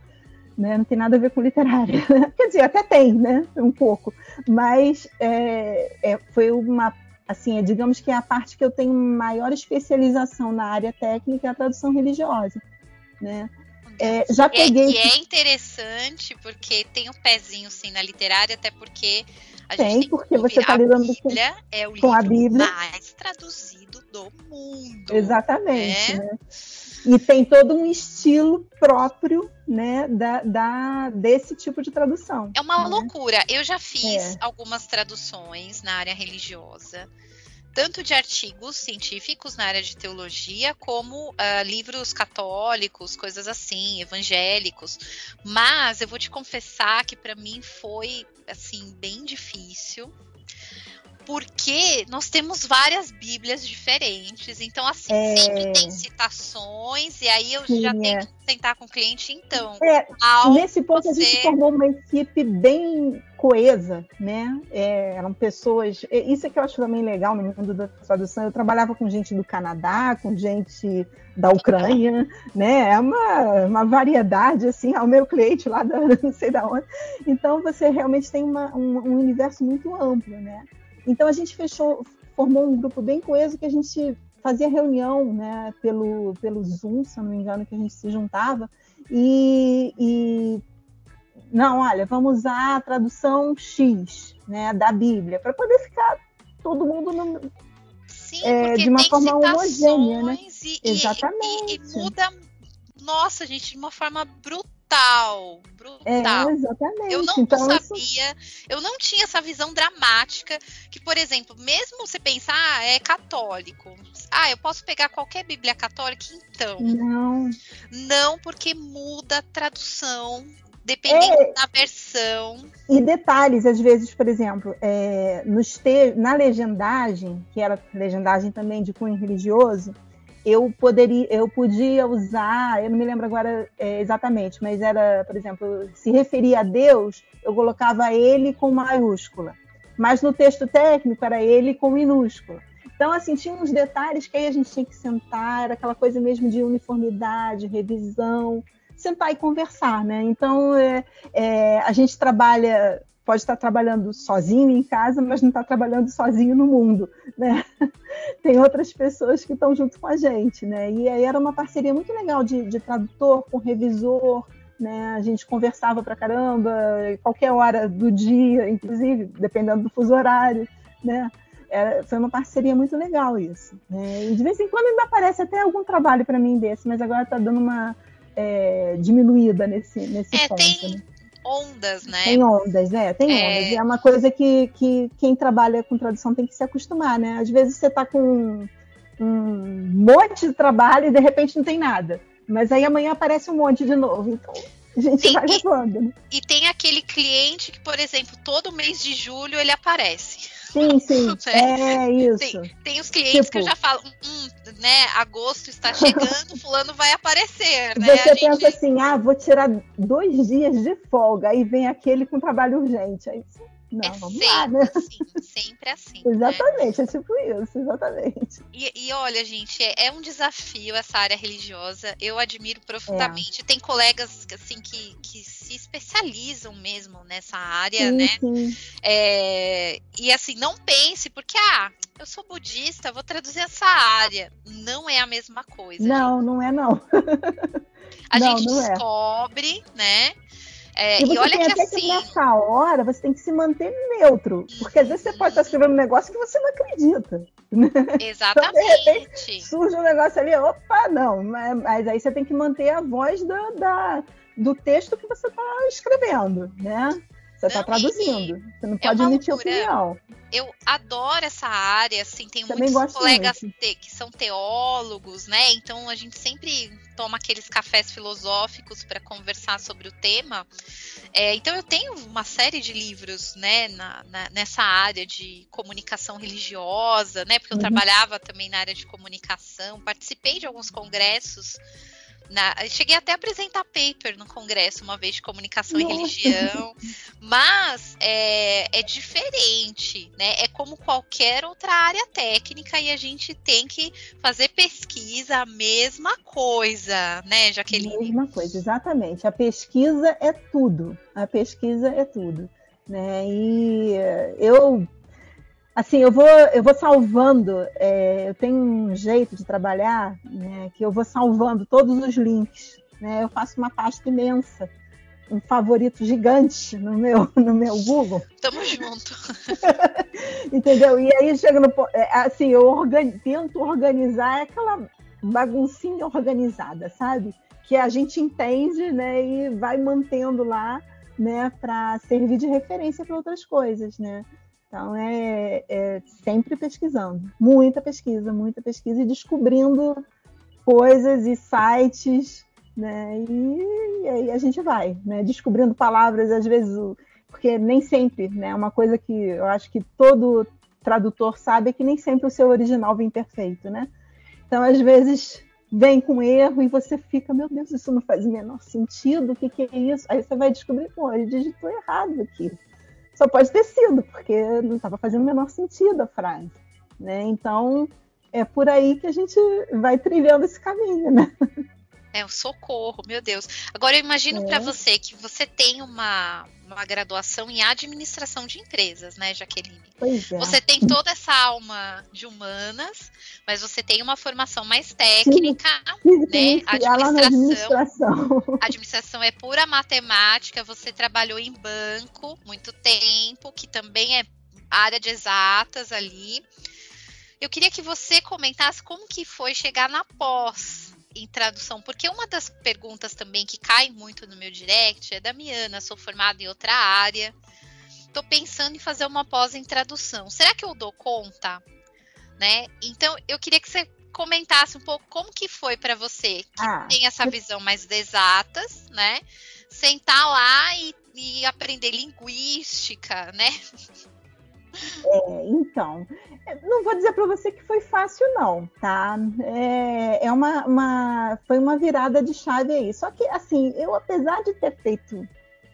Né? Não tem nada a ver com literária. Quer dizer, até tem, né? Um pouco. Mas é, é, foi uma assim, é, digamos que é a parte que eu tenho maior especialização na área técnica, é a tradução religiosa, né? É, já peguei. E é, é, interessante porque tem um pezinho sim na literária, até porque a tem, gente tem porque você está lidando a Bíblia com, é o com livro a Bíblia. mais traduzido do mundo. Exatamente. Né? né? E tem todo um estilo próprio, né, da, da desse tipo de tradução. É uma né? loucura. Eu já fiz é. algumas traduções na área religiosa tanto de artigos científicos na área de teologia, como uh, livros católicos, coisas assim, evangélicos. Mas eu vou te confessar que para mim foi assim bem difícil porque nós temos várias Bíblias diferentes. Então, assim, é... sempre tem citações, e aí eu Sim, já é. tenho que sentar com o cliente, então. É, nesse ponto você... a gente formou uma equipe bem coesa, né? É, eram pessoas. Isso é que eu acho também legal no mundo da tradução. Eu trabalhava com gente do Canadá, com gente da Ucrânia, né? É uma, uma variedade, assim, ao meu cliente lá da não sei da onde. Então você realmente tem uma, um, um universo muito amplo, né? Então a gente fechou, formou um grupo bem coeso que a gente fazia reunião, né, pelo, pelo Zoom, se não me engano, que a gente se juntava, e, e não, olha, vamos usar a tradução X, né, da Bíblia, para poder ficar todo mundo no, Sim, é, de uma forma homogênea, né? E, Exatamente. E, e, muda, nossa, gente, de uma forma brutal brutal, brutal. É, exatamente. Eu não então, sabia, isso... eu não tinha essa visão dramática que, por exemplo, mesmo você pensar, ah, é católico. Ah, eu posso pegar qualquer Bíblia católica, então. Não. Não, porque muda a tradução dependendo é, da versão. E detalhes, às vezes, por exemplo, é, nos te na legendagem, que era legendagem também de cunho religioso, eu poderia, eu podia usar, eu não me lembro agora é, exatamente, mas era, por exemplo, se referia a Deus, eu colocava ele com maiúscula. Mas no texto técnico era ele com minúscula. Então, assim, tinha uns detalhes que aí a gente tinha que sentar, era aquela coisa mesmo de uniformidade, revisão, sentar e conversar, né? Então, é, é, a gente trabalha pode estar trabalhando sozinho em casa, mas não está trabalhando sozinho no mundo, né? Tem outras pessoas que estão junto com a gente, né? E aí era uma parceria muito legal de, de tradutor com revisor, né? A gente conversava para caramba, qualquer hora do dia, inclusive, dependendo do fuso horário, né? Era, foi uma parceria muito legal isso. Né? E de vez em quando ainda aparece até algum trabalho para mim desse, mas agora está dando uma é, diminuída nesse, nesse é, ponto. Tem, né? Ondas, né? Tem ondas, é, tem é... ondas. E é uma coisa que, que quem trabalha com tradução tem que se acostumar, né? Às vezes você está com um monte de trabalho e de repente não tem nada. Mas aí amanhã aparece um monte de novo. Então a gente Sim, vai levando. Né? E tem aquele cliente que, por exemplo, todo mês de julho ele aparece. Sim, sim. é isso. Tem, tem os clientes tipo, que eu já falo, hum, né, agosto está chegando, fulano vai aparecer, né? Você pensa gente... assim, ah, vou tirar dois dias de folga, aí vem aquele com trabalho urgente. Aí não, é vamos sempre lá, né? assim, sempre assim. Né? exatamente, né? é tipo isso, exatamente. E, e olha, gente, é, é, um desafio essa área religiosa. Eu admiro profundamente. É. Tem colegas assim que, que se especializam mesmo nessa área, sim, né? Sim. É, e assim, não pense, porque ah, eu sou budista, vou traduzir essa área. Não é a mesma coisa. Não, gente. não é não. A não, gente não é. descobre, é. né? É, e, você e olha tem que até assim... que nessa hora você tem que se manter neutro. Porque às vezes você pode estar escrevendo um negócio que você não acredita. Exatamente. Então, de repente, surge um negócio ali, opa, não. Mas aí você tem que manter a voz da, da do texto que você está escrevendo, né? Você está traduzindo. Você não é pode emitir loucura. opinião. Eu adoro essa área, assim, tem Também muitos colegas te, que são teólogos, né? Então a gente sempre toma aqueles cafés filosóficos para conversar sobre o tema. É, então eu tenho uma série de livros, né, na, na, nessa área de comunicação religiosa, né? Porque eu uhum. trabalhava também na área de comunicação, participei de alguns congressos na, cheguei até a apresentar paper no congresso uma vez de comunicação Nossa. e religião, mas é, é diferente, né? É como qualquer outra área técnica e a gente tem que fazer pesquisa, a mesma coisa, né, Jaqueline? Mesma coisa, exatamente. A pesquisa é tudo. A pesquisa é tudo. Né? E eu assim, eu vou, eu vou salvando, é, eu tenho um jeito de trabalhar, né, que eu vou salvando todos os links, né, eu faço uma pasta imensa, um favorito gigante no meu, no meu Google. Tamo junto. Entendeu? E aí chega no. É, assim, eu organi tento organizar aquela baguncinha organizada, sabe? Que a gente entende, né? E vai mantendo lá, né? Para servir de referência para outras coisas, né? Então é, é sempre pesquisando, muita pesquisa, muita pesquisa e descobrindo coisas e sites né? E, e, aí a gente vai, né? Descobrindo palavras, às vezes, porque nem sempre, né? Uma coisa que eu acho que todo tradutor sabe é que nem sempre o seu original vem perfeito, né? Então, às vezes, vem com erro e você fica, meu Deus, isso não faz o menor sentido, o que, que é isso? Aí você vai descobrir, pô, ele digitou errado aqui. Só pode ter sido, porque não estava fazendo o menor sentido a frase. Né? Então, é por aí que a gente vai trilhando esse caminho, né? É o socorro, meu Deus. Agora eu imagino é. para você que você tem uma, uma graduação em administração de empresas, né, Jaqueline? Pois é. Você tem toda essa alma de humanas, mas você tem uma formação mais técnica, sim, né? Sim, administração, administração. administração é pura matemática. Você trabalhou em banco muito tempo, que também é área de exatas ali. Eu queria que você comentasse como que foi chegar na pós, em tradução, porque uma das perguntas também que cai muito no meu direct é Damiana, sou formada em outra área, estou pensando em fazer uma pós em tradução. Será que eu dou conta? Né? Então, eu queria que você comentasse um pouco como que foi para você, que ah, tem essa visão mais de exatas, né? Sentar lá e, e aprender linguística, né? É, então, não vou dizer para você que foi fácil, não, tá? É, é uma, uma, foi uma virada de chave aí. Só que, assim, eu, apesar de ter feito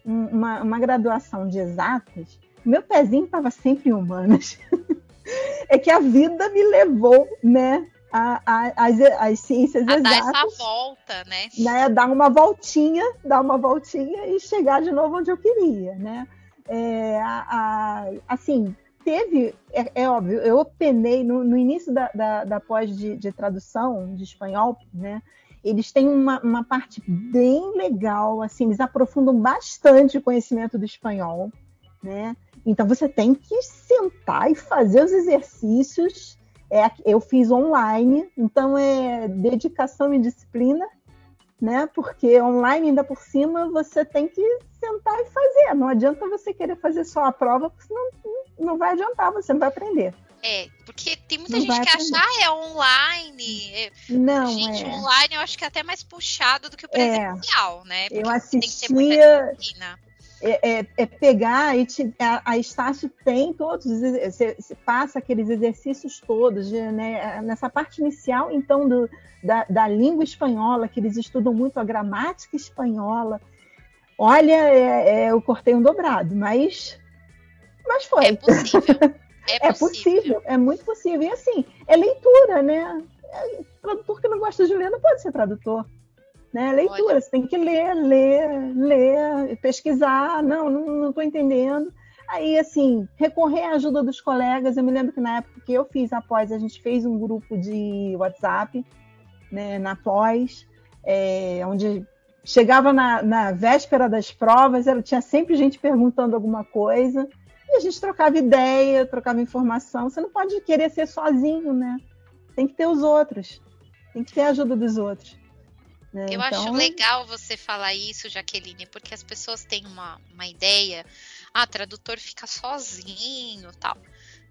uma, uma graduação de exatas, meu pezinho estava sempre em humanas. é que a vida me levou, né, a, a, as, as ciências a exatas. Dar essa volta, né? né? Dar uma voltinha, dar uma voltinha e chegar de novo onde eu queria, né? É, a, a, assim, teve, é, é, óbvio, eu penei no, no início da, da, da pós de, de, tradução de espanhol, né? Eles têm uma, uma parte bem legal, assim, eles aprofundam bastante o conhecimento do espanhol, né? Então você tem que sentar e fazer os exercícios. É, eu fiz online, então é dedicação e disciplina, né? Porque online, ainda por cima, você tem que sentar e fazer. Não adianta você querer fazer só a prova, porque senão não vai adiantar, você não vai aprender. É, porque tem muita não gente que acha, ah, é online. É, não, gente, é. online eu acho que é até mais puxado do que o é. presencial, é. né? Porque eu assistia. É, é, é, pegar e te, a, a Estácio tem todos, você, você, passa aqueles exercícios todos, né, nessa parte inicial, então, do, da, da, língua espanhola, que eles estudam muito a gramática espanhola. Olha, é, é, eu cortei um dobrado, mas, mas foi. É possível. É, é possível. é muito possível. E assim, é leitura, né? É, tradutor que não gosta de ler não pode ser tradutor. Né? Leitura, Olha. você tem que ler, ler, ler, pesquisar. Não, não estou entendendo. Aí, assim, recorrer à ajuda dos colegas. Eu me lembro que na época que eu fiz a pós, a gente fez um grupo de WhatsApp, né, na pós, é, onde chegava na, na, véspera das provas, era, tinha sempre gente perguntando alguma coisa, e a gente trocava ideia, trocava informação. Você não pode querer ser sozinho, né? Tem que ter os outros, tem que ter a ajuda dos outros. Né? Eu então... acho legal você falar isso, Jaqueline, porque as pessoas têm uma, uma ideia, ah, tradutor fica sozinho tal.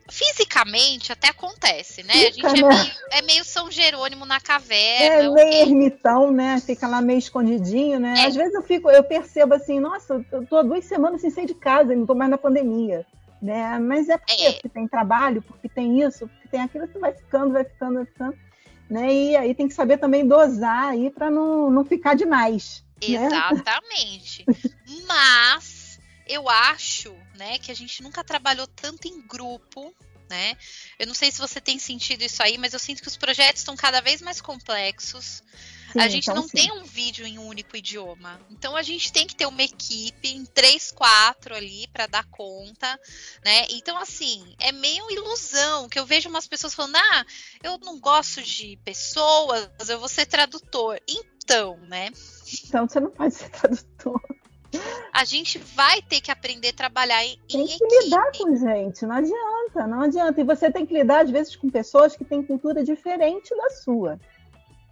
Fisicamente até acontece, né? Fica, a gente é, né? Meio, é, meio, São Jerônimo na caverna. É meio ermitão, né? Fica lá meio escondidinho, né? É. Às vezes eu fico, eu percebo assim, nossa, eu tô há duas semanas sem sair de casa, não tô mais na pandemia. Né? Mas é porque, é. porque tem trabalho, porque tem isso, porque tem aquilo, você vai ficando, vai ficando, vai ficando né? E aí tem que saber também dosar aí para não, não ficar demais. Né? Exatamente. Né? Mas eu acho, né, que a gente nunca trabalhou tanto em grupo, né? Eu não sei se você tem sentido isso aí, mas eu sinto que os projetos estão cada vez mais complexos. Sim, a gente então, não sim. tem um vídeo em um único idioma. Então a gente tem que ter uma equipe em três, quatro ali para dar conta, né? Então assim, é meio ilusão que eu vejo umas pessoas falando: "Ah, eu não gosto de pessoas, eu vou ser tradutor". Então, né? Então você não pode ser tradutor. A gente vai ter que aprender a trabalhar em, tem que equipe. lidar com gente, não adianta, não adianta. E você tem que lidar, às vezes, com pessoas que têm cultura diferente da sua.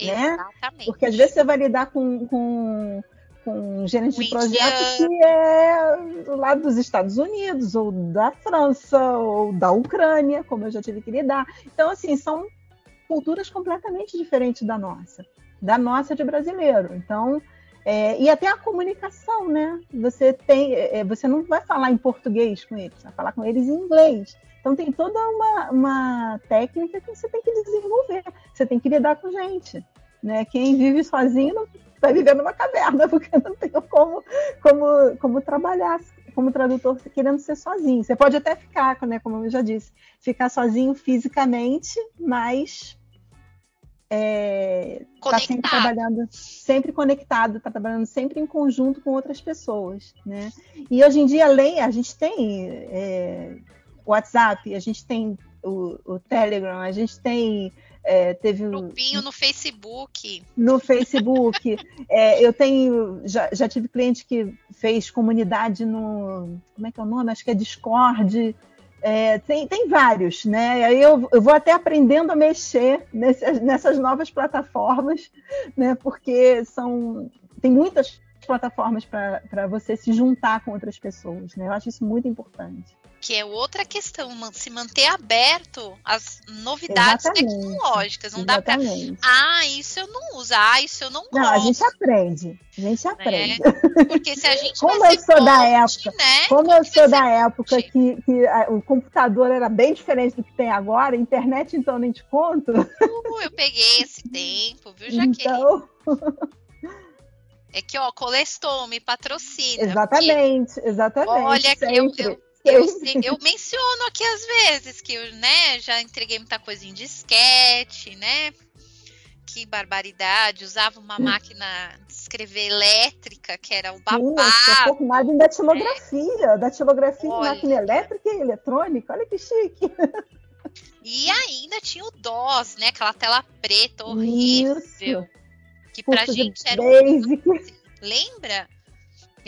Né? Exatamente. Porque às vezes você vai lidar com, com, com um gerente de projeto que é do lado dos Estados Unidos, ou da França, ou da Ucrânia, como eu já tive que lidar. Então, assim, são culturas completamente diferentes da nossa, da nossa de brasileiro. Então, é, e até a comunicação, né? Você tem, é, você não vai falar em português com eles, vai falar com eles em inglês. Então tem toda uma, uma técnica que você tem que desenvolver. Você tem que lidar com gente. Né? Quem vive sozinho vai viver numa caverna, porque não tem como, como, como trabalhar como tradutor querendo ser sozinho. Você pode até ficar, né, como eu já disse, ficar sozinho fisicamente, mas é, tá sempre trabalhando, sempre conectado, está trabalhando sempre em conjunto com outras pessoas, né? E hoje em dia, além, a gente tem é, WhatsApp, a gente tem o, o Telegram, a gente tem é, teve um grupinho no Facebook. No Facebook. é, eu tenho. Já, já tive cliente que fez comunidade no. Como é que é o nome? Acho que é Discord. É, tem, tem vários, né? Aí eu, eu vou até aprendendo a mexer nessas, nessas novas plataformas, né? Porque são. Tem muitas plataformas para você se juntar com outras pessoas, né? Eu acho isso muito importante que é outra questão, se manter aberto às novidades Exatamente. tecnológicas. Não Exatamente. dá para. Ah, isso eu não uso. Ah, isso eu não gosto. Não, a gente aprende. A gente né? aprende. Né? Porque se a gente Como eu sou da época, né? como eu sou da época que, que a, o computador era bem diferente do que tem agora, a internet então nem te conto. Uh, eu peguei esse tempo, viu, Jaqueline? Então... É que, ó, Colestou me patrocina. Exatamente, porque, exatamente. Olha, que eu, eu, eu, eu, menciono aqui às vezes que eu né, já entreguei muita coisa em disquete, né? Que barbaridade, usava uma máquina de escrever elétrica, que era o babado. Sim, eu formada em datilografia, né? datilografia em máquina elétrica e eletrônica, olha que chique. E ainda tinha o DOS, né? Aquela tela preta horrível. Isso. Que pra Curso gente era um... Lembra?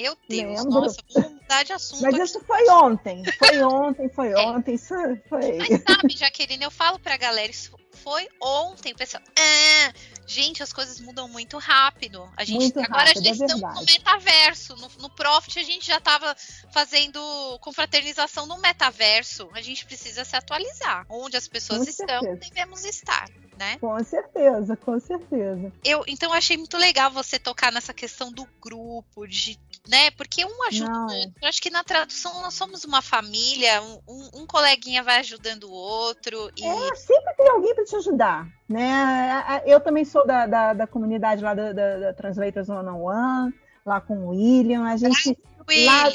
Meu Deus, Lembro. nossa, vamos mudar de assunto. Mas aqui. isso foi ontem. Foi ontem, foi é. ontem. Isso foi. Mas sabe, Jaqueline, eu falo pra galera, isso foi ontem. Pessoal, ah, gente, as coisas mudam muito rápido. A gente, muito agora rápido, a gente é estamos no metaverso. No, no Profit a gente já estava fazendo confraternização no metaverso. A gente precisa se atualizar. Onde as pessoas Com estão, certeza. devemos estar né? Com certeza, com certeza. Eu, então, achei muito legal você tocar nessa questão do grupo, de, né? Porque um ajuda o outro. Eu acho que na tradução nós somos uma família, um, um coleguinha vai ajudando o outro. E... É, sempre tem alguém para te ajudar, né? Eu também sou da, da, da comunidade lá da, da, da Translators One on One, lá com o William. A gente. Lá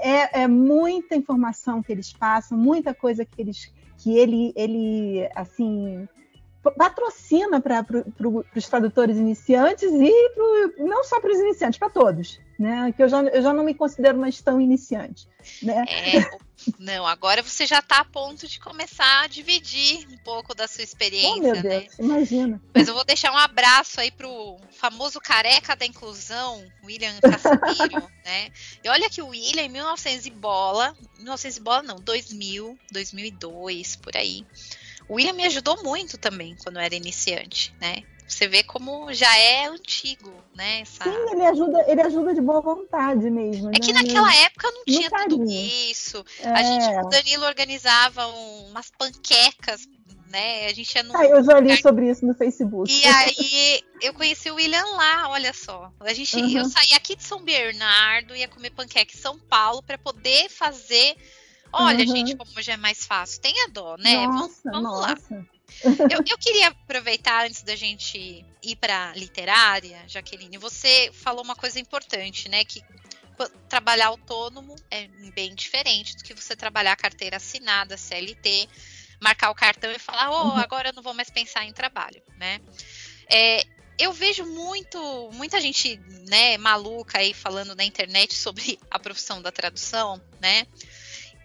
é, é muita informação que eles passam, muita coisa que eles que ele, ele assim, patrocina para pro, pro, os tradutores iniciantes e pro, não só para os iniciantes, para todos. Né? Que eu já, eu já não me considero mais tão iniciante. Né? É, não, agora você já está a ponto de começar a dividir um pouco da sua experiência. Oh, meu né? Deus, imagina. Mas eu vou deixar um abraço aí pro famoso careca da inclusão, William Casimiro, né? E olha que o William, em 1900 e bola, 1900 e bola não, 2000, 2002, por aí o William me ajudou muito também quando eu era iniciante, né? Você vê como já é antigo, né? Essa... Sim, ele ajuda, ele ajuda de boa vontade mesmo. É né? que naquela época não tinha tudo isso. É. A gente, o Danilo organizava um, umas panquecas, né? A gente ia no. Ah, eu já li sobre isso no Facebook. E aí eu conheci o William lá, olha só. A gente, uhum. eu saí aqui de São Bernardo, ia comer panqueca em São Paulo para poder fazer Olha, uhum. gente, como já é mais fácil. Tenha dó, né? Nossa, vamos, vamos lá. Eu, eu, queria aproveitar antes da gente ir para literária, Jaqueline. Você falou uma coisa importante, né? Que trabalhar autônomo é bem diferente do que você trabalhar carteira assinada, CLT, marcar o cartão e falar, oh, agora eu não vou mais pensar em trabalho, né? É, eu vejo muito, muita gente, né, maluca aí falando na internet sobre a profissão da tradução, né?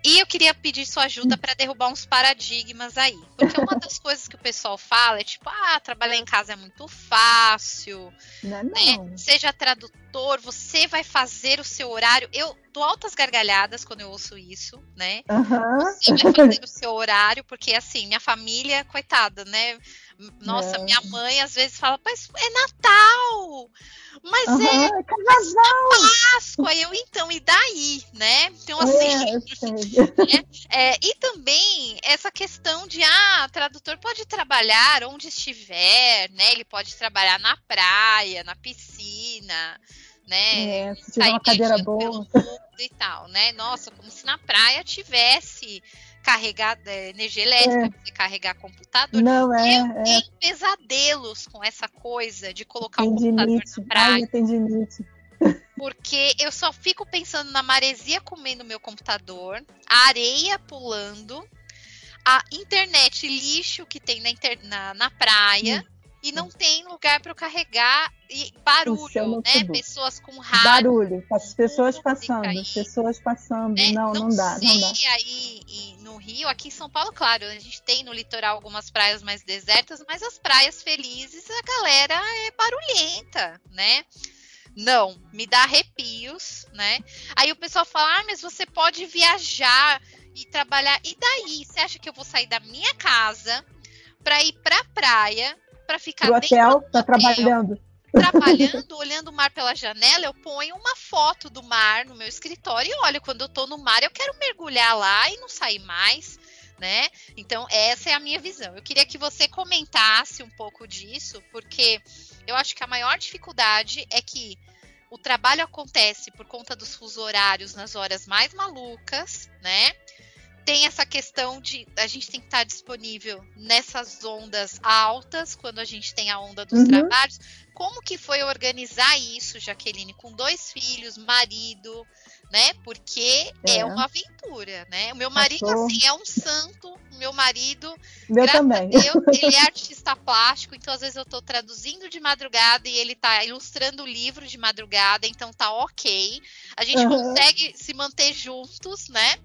E eu queria pedir sua ajuda para derrubar uns paradigmas aí. Porque uma das coisas que o pessoal fala é tipo, ah, trabalhar em casa é muito fácil. Não, é né? não. Seja tradutor, você vai fazer o seu horário. Eu dou altas gargalhadas quando eu ouço isso, né? Uhum. Você vai fazer o seu horário, porque assim, minha família, coitada, né? Nossa, Não. minha mãe às vezes fala, mas é Natal! Mas Uhum, é é! Páscoa, eu então, e daí, né? Então, assim, É, eu sei. é, e também essa questão de ah, tradutor pode trabalhar onde estiver, né? Ele pode trabalhar na praia, na piscina, né? É, se tiver sair uma cadeira boa. e tal, né? Nossa, como se na praia tivesse carregado é, energia elétrica para você carregar computador. Não, é, eu é. tenho pesadelos com essa coisa de colocar o Tendinite. computador na praia. Ai, tendinite. Porque eu só fico pensando na maresia comendo meu computador, a areia pulando, a internet lixo que tem na, inter- na, na praia. E não tem lugar para eu carregar e barulho, né? Pessoas com rádio. Barulho, as pessoas passando, aí, pessoas passando. né? Não, não dá, sei não dá. aí e no Rio, aqui em São Paulo, claro, a gente tem no litoral algumas praias mais desertas, mas as praias felizes a galera é barulhenta, né? Não, me dá arrepios, né? Aí o pessoal fala: "Ah, mas você pode viajar e trabalhar. E daí? Você acha que eu vou sair da minha casa para ir pra praia, para ficar Pro dentro hotel, do tá hotel, trabalhando. trabalhando, olhando o mar pela janela, eu ponho uma foto do mar no meu escritório e olha, quando eu tô no mar, eu quero mergulhar lá e não sair mais, né? Então, essa é a minha visão. Eu queria que você comentasse um pouco disso, porque eu acho que a maior dificuldade é que o trabalho acontece por conta dos fusos horários nas horas mais malucas, né? Tem essa questão de a gente tem que estar disponível nessas ondas altas, quando a gente tem a onda dos Uhum. trabalhos. Como que foi organizar isso, Jaqueline, com dois filhos, marido, né? Porque é, É. uma aventura, né? O meu marido, Cachorro. assim, é um santo. O meu marido, Meu também. Deus, ele é artista plástico, então às vezes eu tô traduzindo de madrugada e ele tá ilustrando o livro de madrugada, então tá ok. A gente Aham. consegue se manter juntos, né?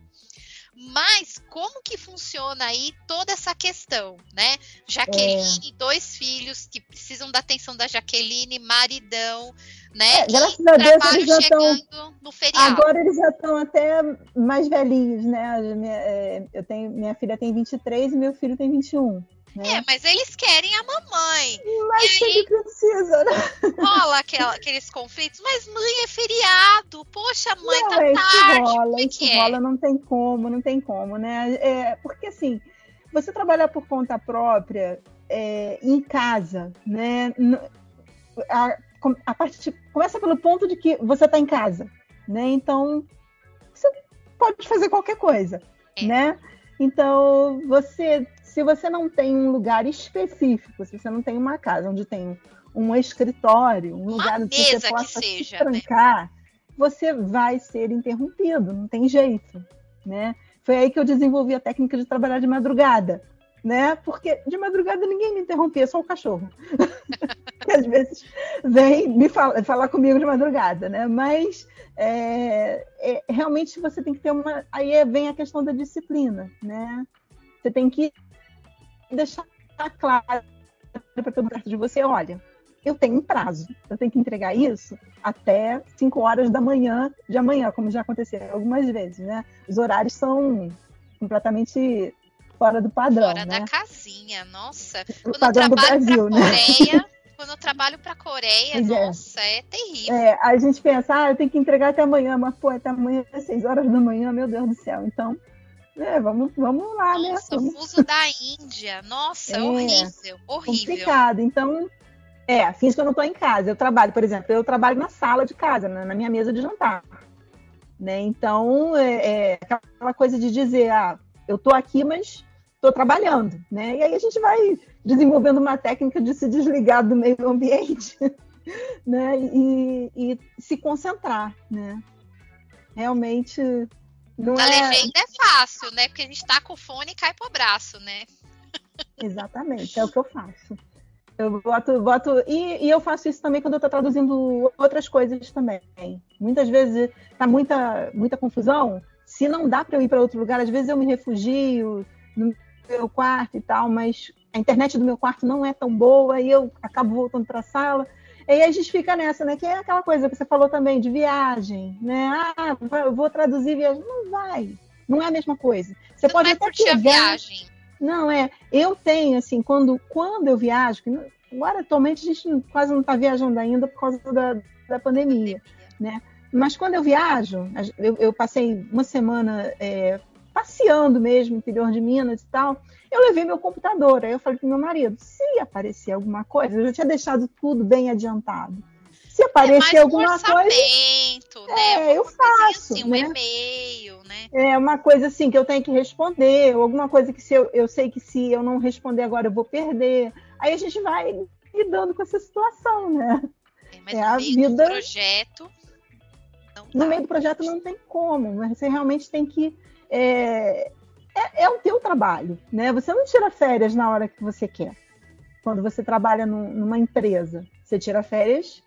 Mas como que funciona aí toda essa questão, né? Jaqueline, dois filhos que precisam da atenção da Jaqueline, maridão, né? É, graças e a Deus eles já tão- chegando no feriado. Agora eles já estão até mais velhinhos, né? É, eu tenho, minha filha tem 23 e meu filho tem 21. Né? É, mas eles querem a mamãe. Mas e sempre precisa, né? rola aquela- aqueles conflitos, mas mãe é feriado. Poxa, mãe, Não, tá é, tarde. rola, é isso é? rola, não tem como, não tem como, né? É, porque assim, você trabalhar por conta própria é, em casa, né? A, a parte começa pelo ponto de que você está em casa, né? Então você pode fazer qualquer coisa, É. né? Então você, se você não tem um lugar específico, se você não tem uma casa onde tem um escritório, um lugar onde você que possa seja, se né? trancar, você vai ser interrompido, não tem jeito, né? Foi aí que eu desenvolvi a técnica de trabalhar de madrugada, né? Porque de madrugada ninguém me interrompia, só o cachorro. que às vezes vem me fala, falar comigo de madrugada, né? Mas é, é, realmente você tem que ter uma. Aí é- vem a questão da disciplina, né? Você tem que deixar claro para todo mundo perto de você, olha, eu tenho um prazo, eu tenho que entregar isso até 5 horas da manhã de amanhã, como já aconteceu algumas vezes, né? Os horários são completamente fora do padrão, Fora né? da casinha, nossa. O Quando eu padrão do trabalho Brasil, pra né? Quando eu trabalho pra Coreia, é. nossa, é terrível. É, a gente pensa, ah, eu tenho que entregar até amanhã, mas pô, até amanhã às 6 horas da manhã, meu Deus do céu. Então, é, vamos, vamos lá, né? Nossa, Vamos fuso da Índia. Nossa, É, horrível, horrível. complicado. Então, é, fins que eu não estou em casa. Eu trabalho, por exemplo, eu trabalho na sala de casa, né, na minha mesa de jantar. Né? Então, é, é aquela coisa de dizer, ah, eu estou aqui, mas estou trabalhando. Né? E aí a gente vai desenvolvendo uma técnica de se desligar do meio ambiente né? e, e se concentrar. Né? Realmente. Não Na é... legenda é fácil, né? Porque a gente tá com o fone e cai pro braço, né? Exatamente, é o que eu faço. Eu boto, boto e, e, eu faço isso também quando eu estou traduzindo outras coisas também. Muitas vezes tá muita, muita confusão. Se não dá para eu ir para outro lugar, às vezes eu me refugio no meu quarto e tal, mas a internet do meu quarto não é tão boa e eu acabo voltando para a sala. E aí a gente fica nessa, né? Que é aquela coisa que você falou também de viagem, né? Ah, eu vou traduzir viagem. Não vai. Não é a mesma coisa. Você não pode até curtir pegar... a viagem. Não, é. Eu tenho, assim, quando, quando eu viajo, agora atualmente a gente quase não está viajando ainda por causa da, da pandemia, né? Mas quando eu viajo, eu, eu passei uma semana é, passeando mesmo interior de Minas e tal. Eu levei meu computador, aí eu falei para meu marido, se aparecer alguma coisa, eu já tinha deixado tudo bem adiantado. Se aparecer é alguma um coisa, né? É, eu faço, assim, um né? e-mail, né? É uma coisa assim que eu tenho que responder, ou alguma coisa que se eu, eu sei que se eu não responder agora eu vou perder. Aí a gente vai lidando com essa situação, né? É, mas é no a meio vida... do projeto. no meio do projeto não tem como, mas você realmente tem que. É, é, é, o teu trabalho, né? Você não tira férias na hora que você quer. Quando você trabalha numa empresa, você tira férias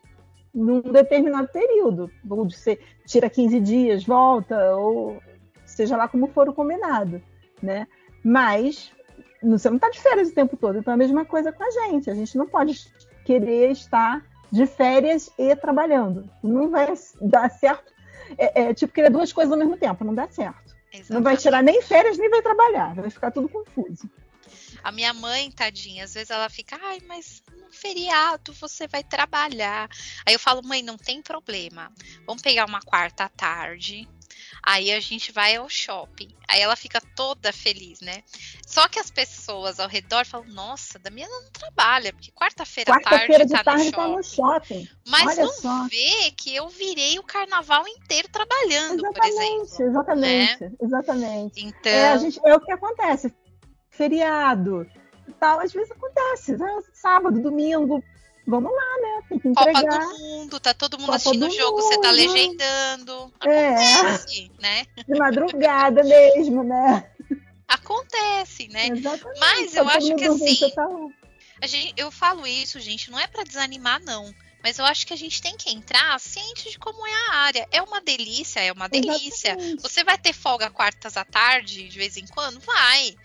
num determinado período. Ou você tira 15 dias, volta, ou seja lá como for o combinado, né? Mas você não está de férias o tempo todo, então é a mesma coisa com a gente. A gente não pode querer estar de férias e trabalhando. Não vai dar certo. É, é tipo querer duas coisas ao mesmo tempo, não dá certo. Exatamente. Não vai tirar nem férias, nem vai trabalhar, vai ficar tudo confuso. A minha mãe, tadinha, às vezes ela fica, ai, mas no feriado você vai trabalhar. Aí eu falo, mãe, não tem problema. Vamos pegar uma quarta tarde, Aí a gente vai ao shopping. Aí ela fica toda feliz, né? Só que as pessoas ao redor falam: Nossa, Damiana não trabalha, porque quarta-feira quarta tarde, de tá, tarde no tá no shopping. Mas Olha não só. vê que eu virei o carnaval inteiro trabalhando, exatamente, por exemplo. Exatamente, né? exatamente. Então. É, gente, é o que acontece. Feriado tal, às vezes acontece. Né? Sábado, domingo, vamos lá, né? Tem que entregar. Copa do Mundo, tá todo mundo Copa assistindo o jogo, você tá mundo. legendando. É. Acontece, né? De madrugada mesmo, né? Acontece, né? Exatamente. Mas eu Tá todo acho que mundo assim, tá a gente, eu falo isso, gente, não é pra desanimar, não. Mas eu acho que a gente tem que entrar ciente de como é a área. É uma delícia, é uma delícia. Exatamente. Você vai ter folga quartas à tarde, de vez em quando? Vai.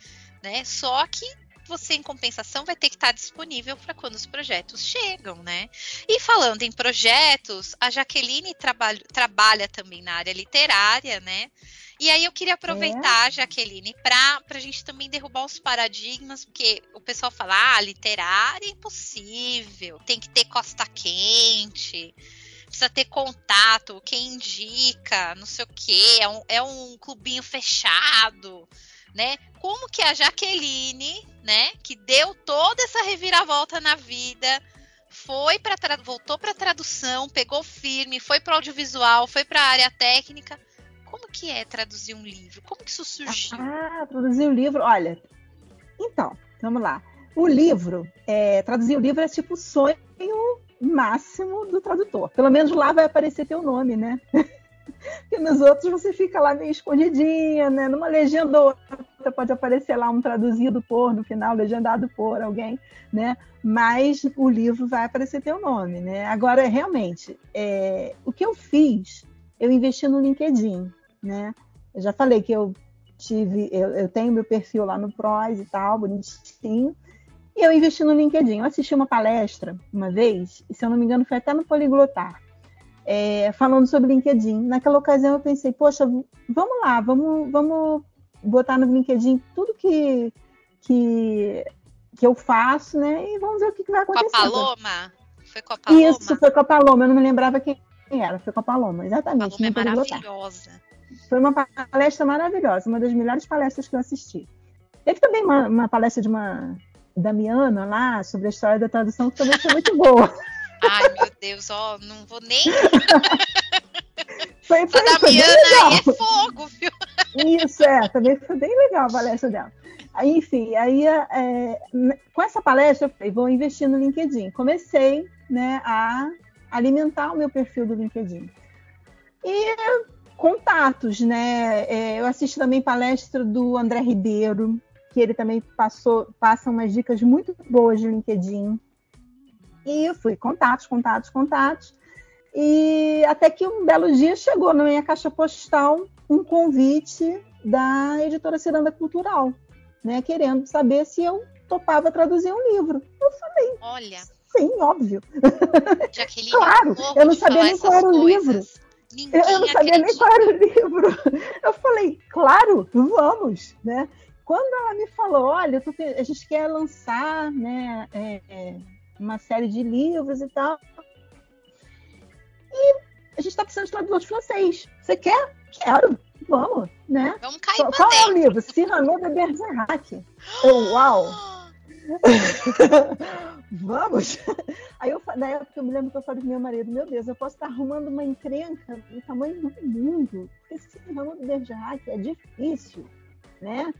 Né? Só que você, em compensação, vai ter que estar disponível para quando os projetos chegam, né? E falando em projetos, a Jaqueline trabalha, trabalha também na área literária, né? E aí eu queria aproveitar, Jaqueline, para a gente também derrubar os paradigmas, porque o pessoal fala, ah, literária é impossível, tem que ter costa quente, precisa ter contato, quem indica, não sei o quê, é um, é um clubinho fechado, né? Como que a Jaqueline, né, que deu toda essa reviravolta na vida, foi para voltou para tradução, pegou firme, foi para audiovisual, foi para a área técnica. Como que é traduzir um livro? Como que isso surgiu? Ah, traduzir o livro, olha. Então, vamos lá. O livro, é, traduzir o livro é tipo o sonho máximo do tradutor. Pelo menos lá vai aparecer teu nome, né? Porque nos outros você fica lá meio escondidinha, né? Numa legenda ou outra pode aparecer lá um traduzido por, no final, legendado por alguém, né? Mas o livro vai aparecer teu nome, né? Agora, realmente, é, o que eu fiz, eu investi no LinkedIn, né? Eu já falei que eu tive, eu, eu tenho meu perfil lá no Pros e tal, bonitinho. E eu investi no LinkedIn. Eu assisti uma palestra uma vez, e se eu não me engano, foi até no Poliglotar é, falando sobre LinkedIn. Naquela ocasião eu pensei, poxa, vamos lá, vamos, vamos botar no LinkedIn tudo que, que, que eu faço, né? E vamos ver o que, que vai acontecer. Com a Paloma? Foi com a Paloma? Isso, foi com a Paloma. Eu não me lembrava quem era. Foi com a Paloma, exatamente. A Paloma é maravilhosa. Foi uma palestra maravilhosa, uma das melhores palestras que eu assisti. Teve também uma, uma palestra de uma Damiana lá sobre a história da tradução, que também foi muito boa. Ai, meu Deus, ó, não vou nem. Foi, foi, a Damiana é fogo, viu? Isso, é, também foi bem legal a palestra dela. Aí, enfim, aí é, com essa palestra eu falei, vou investir no LinkedIn. Comecei né, a alimentar o meu perfil do LinkedIn. E contatos, né? É, eu assisto também palestra do André Ribeiro, que ele também passou, passa umas dicas muito boas de LinkedIn E eu fui contatos, contatos, contatos. E até que um belo dia chegou na minha caixa postal um convite da editora Ciranda Cultural, né, querendo saber se eu topava traduzir um livro. Eu falei, olha, sim, óbvio. claro, eu não sabia nem qual era o livro. Eu, eu, não sabia acredita. nem qual era o livro. Eu falei, claro, vamos, né? Quando ela me falou, olha, a gente quer lançar, né, é, é, uma série de livros e tal, e a gente está precisando de tradutor de francês. Você quer? Quero. Vamos, né? Vamos cair Qual, qual é o livro? Cyrano de Bergerac. Oh, uau! Vamos! Aí eu, na época eu me lembro que eu falei pro meu marido, meu Deus, eu posso estar arrumando uma encrenca do tamanho do mundo, porque Cyrano de Bergerac é difícil, né?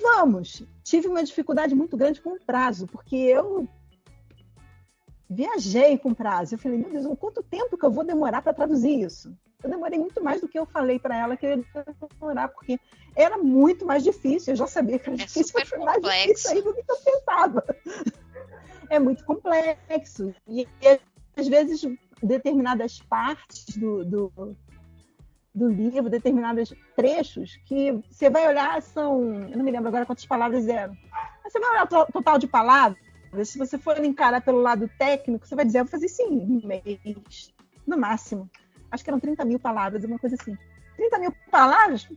Vamos! Tive uma dificuldade muito grande com o prazo, porque eu viajei com prazo. Eu falei, meu Deus, quanto tempo que eu vou demorar para traduzir isso? Eu demorei muito mais do que eu falei para ela que eu ia demorar, porque era muito mais difícil. Eu já sabia que era é difícil, mas foi mais difícil do que eu pensava. É muito complexo. E, às vezes determinadas partes do, do, do livro, determinados trechos, que você vai olhar, são. Eu não me lembro agora quantas palavras eram. Mas você vai olhar o total de palavras, se você for encarar pelo lado técnico, você vai dizer, eu vou fazer sim, um mês, no máximo. Acho que eram 30 mil palavras, uma coisa assim. 30 mil palavras,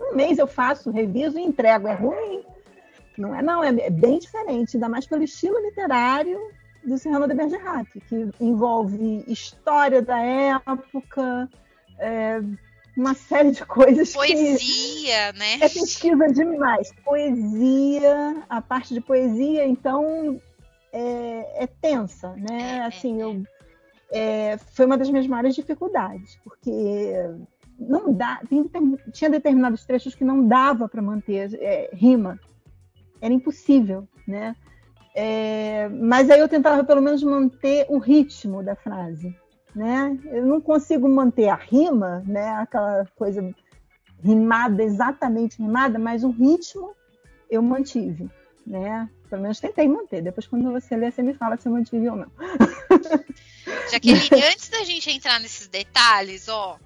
um mês eu faço, reviso e entrego. É ruim? Não é, não, é bem diferente, ainda mais pelo estilo literário do Serrano de Bergerac, que envolve história da época, é, uma série de coisas. Poesia, né? É pesquisa demais. Poesia, a parte de poesia, então, é, é tensa, né? É, assim, é, eu. É, foi uma das minhas maiores dificuldades, porque não dá, tem, tinha determinados trechos que não dava para manter é, rima, era impossível, né? É, mas aí eu tentava pelo menos manter o ritmo da frase né? Eu não consigo manter a rima, né? Aquela coisa rimada, exatamente rimada, mas o ritmo eu mantive, né? Pelo menos tentei manter. Depois, quando você lê, você me fala se eu mantive ou não. Jaqueline, antes da gente entrar nesses detalhes, ó,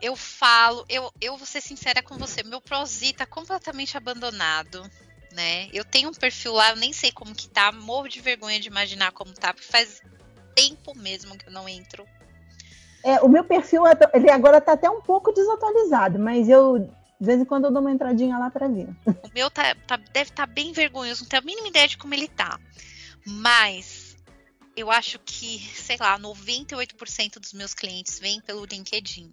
eu falo, eu, eu vou ser sincera com você, meu prosi tá completamente abandonado. Né? Eu tenho um perfil lá, eu nem sei como que tá, morro de vergonha de imaginar como tá, porque faz tempo mesmo que eu não entro. É, o meu perfil, é ele agora tá até um pouco desatualizado, mas eu, de vez em quando, eu dou uma entradinha lá para ver. O meu tá, tá deve estar tá bem vergonhoso, não tenho a mínima ideia de como ele tá. Mas eu acho que, sei lá, 98% dos meus clientes vêm pelo LinkedIn.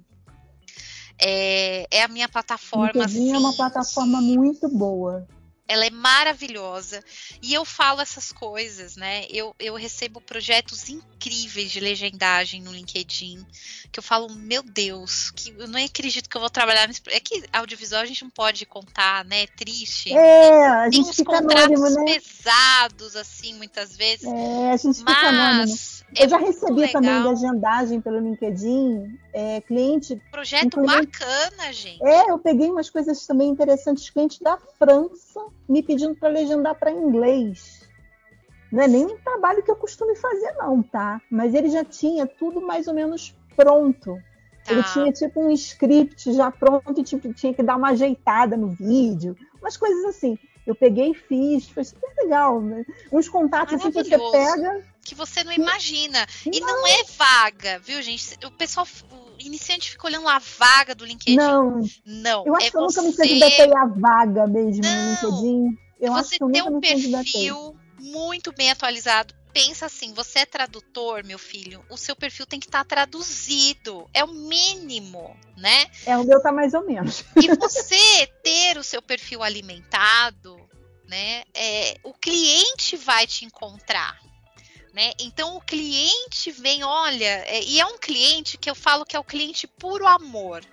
É, é a minha plataforma. LinkedIn assim, é uma plataforma muito boa ela é maravilhosa. E eu falo essas coisas, né? Eu, eu recebo projetos incríveis de legendagem no LinkedIn, que eu falo, meu Deus, que eu não acredito que eu vou trabalhar nesse. É que audiovisual a gente não pode contar, né? É triste. É, a gente Tem uns fica contratos anônimo, né? pesados, assim, muitas vezes. É, a gente fica anônimo. Eu já recebi também legendagem pelo LinkedIn, é, cliente. Projeto bacana, gente. É, eu peguei umas coisas também interessantes, cliente da França me pedindo para legendar para inglês. Não é nem um trabalho que eu costumo fazer, não, tá? Mas ele já tinha tudo mais ou menos pronto. Tá. Ele tinha tipo um script já pronto e tipo, tinha que dar uma ajeitada no vídeo, umas coisas assim. Eu peguei e fiz, foi super legal. Né? Uns contatos assim que você pega. Que você não imagina. Não. E não é vaga, viu, gente? O pessoal, o iniciante fica olhando a vaga do LinkedIn. Não. Não. Eu acho é que eu você... nunca me candidatei a vaga mesmo não. no LinkedIn. Eu você acho que eu tem um perfil muito bem atualizado. Pensa assim, você é tradutor, meu filho, o seu perfil tem que estar traduzido. É o mínimo, né? É, o meu tá mais ou menos. E você ter o seu perfil alimentado, né? É, o cliente vai te encontrar. Né? Então o cliente vem, olha, é, e é um cliente que eu falo que é o cliente puro amor,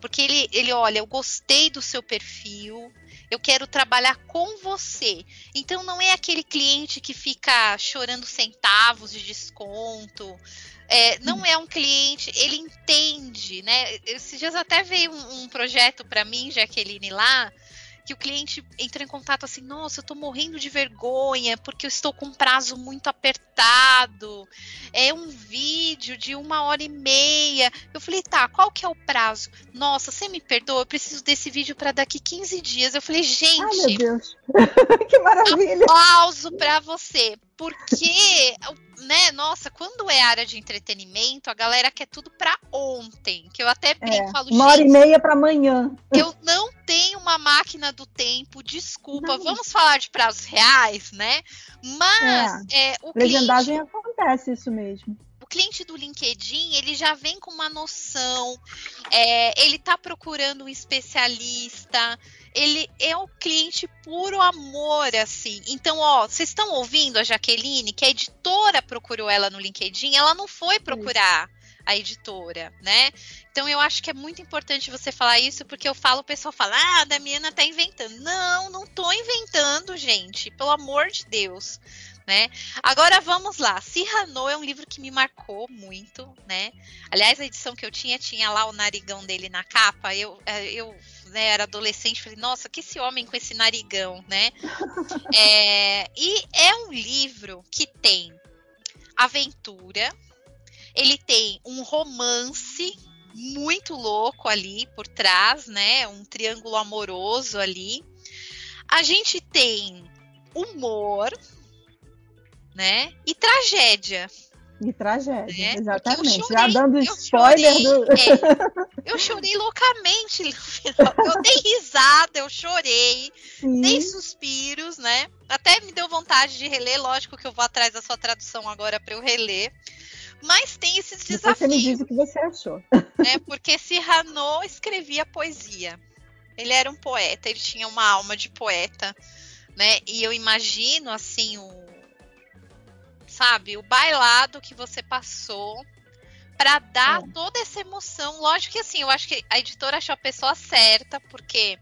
porque ele, ele olha, eu gostei do seu perfil, eu quero trabalhar com você. Então não é aquele cliente que fica chorando centavos de desconto. É, não é um cliente, ele entende, né? Esses dias até veio um, um projeto para mim, Jaqueline, lá, que o cliente entra em contato assim, nossa, eu tô morrendo de vergonha porque eu estou com um prazo muito apertado. É um vídeo de uma hora e meia. Eu falei, tá, qual que é o prazo? Nossa, você me perdoa, eu preciso desse vídeo para daqui 15 dias. Eu falei, gente. Ai, meu Deus. que maravilha. Aplauso para você. Porque, né, nossa, quando é área de entretenimento, a galera quer tudo para ontem. Que eu até brinco, é, falo, uma hora e meia para amanhã. Eu não tenho uma máquina do tempo, desculpa. Não. Vamos falar de prazos reais, né? Mas é, é o legendagem cliente... acontece isso mesmo o cliente do LinkedIn ele já vem com uma noção, é, ele está procurando um especialista, ele é o cliente puro amor, assim. Então, ó, vocês estão ouvindo a Jaqueline, que a editora procurou ela no LinkedIn, ela não foi procurar a editora, né? Então eu acho que é muito importante você falar isso, porque eu falo, o pessoal fala, ah, a Damiana tá inventando. Não, não tô inventando, gente, pelo amor de Deus. Né? Agora vamos lá. Cyrano é um livro que me marcou muito, né? Aliás, a edição que eu tinha tinha lá o narigão dele na capa. Eu, é, eu né, era adolescente, falei, nossa, que esse homem com esse narigão, né? é, e é um livro que tem aventura, ele tem um romance muito louco ali por trás, né? Um triângulo amoroso ali. A gente tem humor, né? E tragédia. E tragédia, né? exatamente. Chorei, Já dando spoiler chorei, do. É, eu chorei loucamente no final. Eu dei risada, eu chorei, Sim. dei suspiros, né? Até me deu vontade de reler. Lógico que eu vou atrás da sua tradução agora para eu reler. Mas tem esses Depois desafios. Você me diz o que você achou. Né? Porque Cyrano escrevia poesia. Ele era um poeta, ele tinha uma alma de poeta, né? E eu imagino assim o sabe, o bailado que você passou para dar é. toda essa emoção. Lógico que assim, eu acho que a editora achou a pessoa certa, porque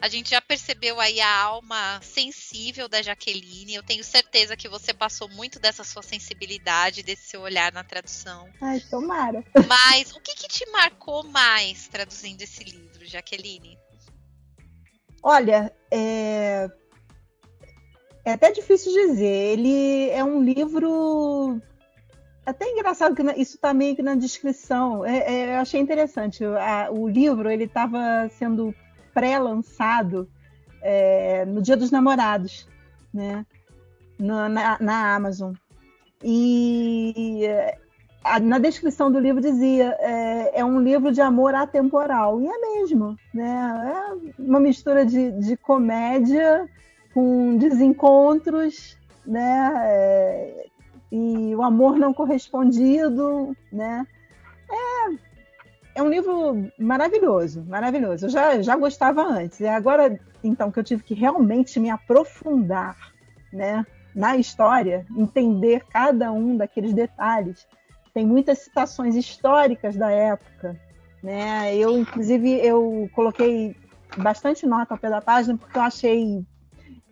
a gente já percebeu aí a alma sensível da Jaqueline. Eu tenho certeza que você passou muito dessa sua sensibilidade, desse seu olhar na tradução. Ai, tomara. Mas o que, que te marcou mais traduzindo esse livro, Jaqueline? Olha, é... é até difícil dizer. Ele é um livro até engraçado que isso está meio que na descrição. É, é, eu achei interessante. A, o livro ele estava sendo pré-lançado é, no Dia dos Namorados, né? Na, na, na Amazon. E a, na descrição do livro dizia é, é, um livro de amor atemporal. E é mesmo, né? É uma mistura de, de comédia com desencontros, né? É, e o amor não correspondido, né? É, é um livro maravilhoso, maravilhoso. Eu já, já gostava antes. E agora, então, que eu tive que realmente me aprofundar né, na história, entender cada um daqueles detalhes. Tem muitas citações históricas da época. Né? Eu, inclusive, eu coloquei bastante nota ao pé da página porque eu achei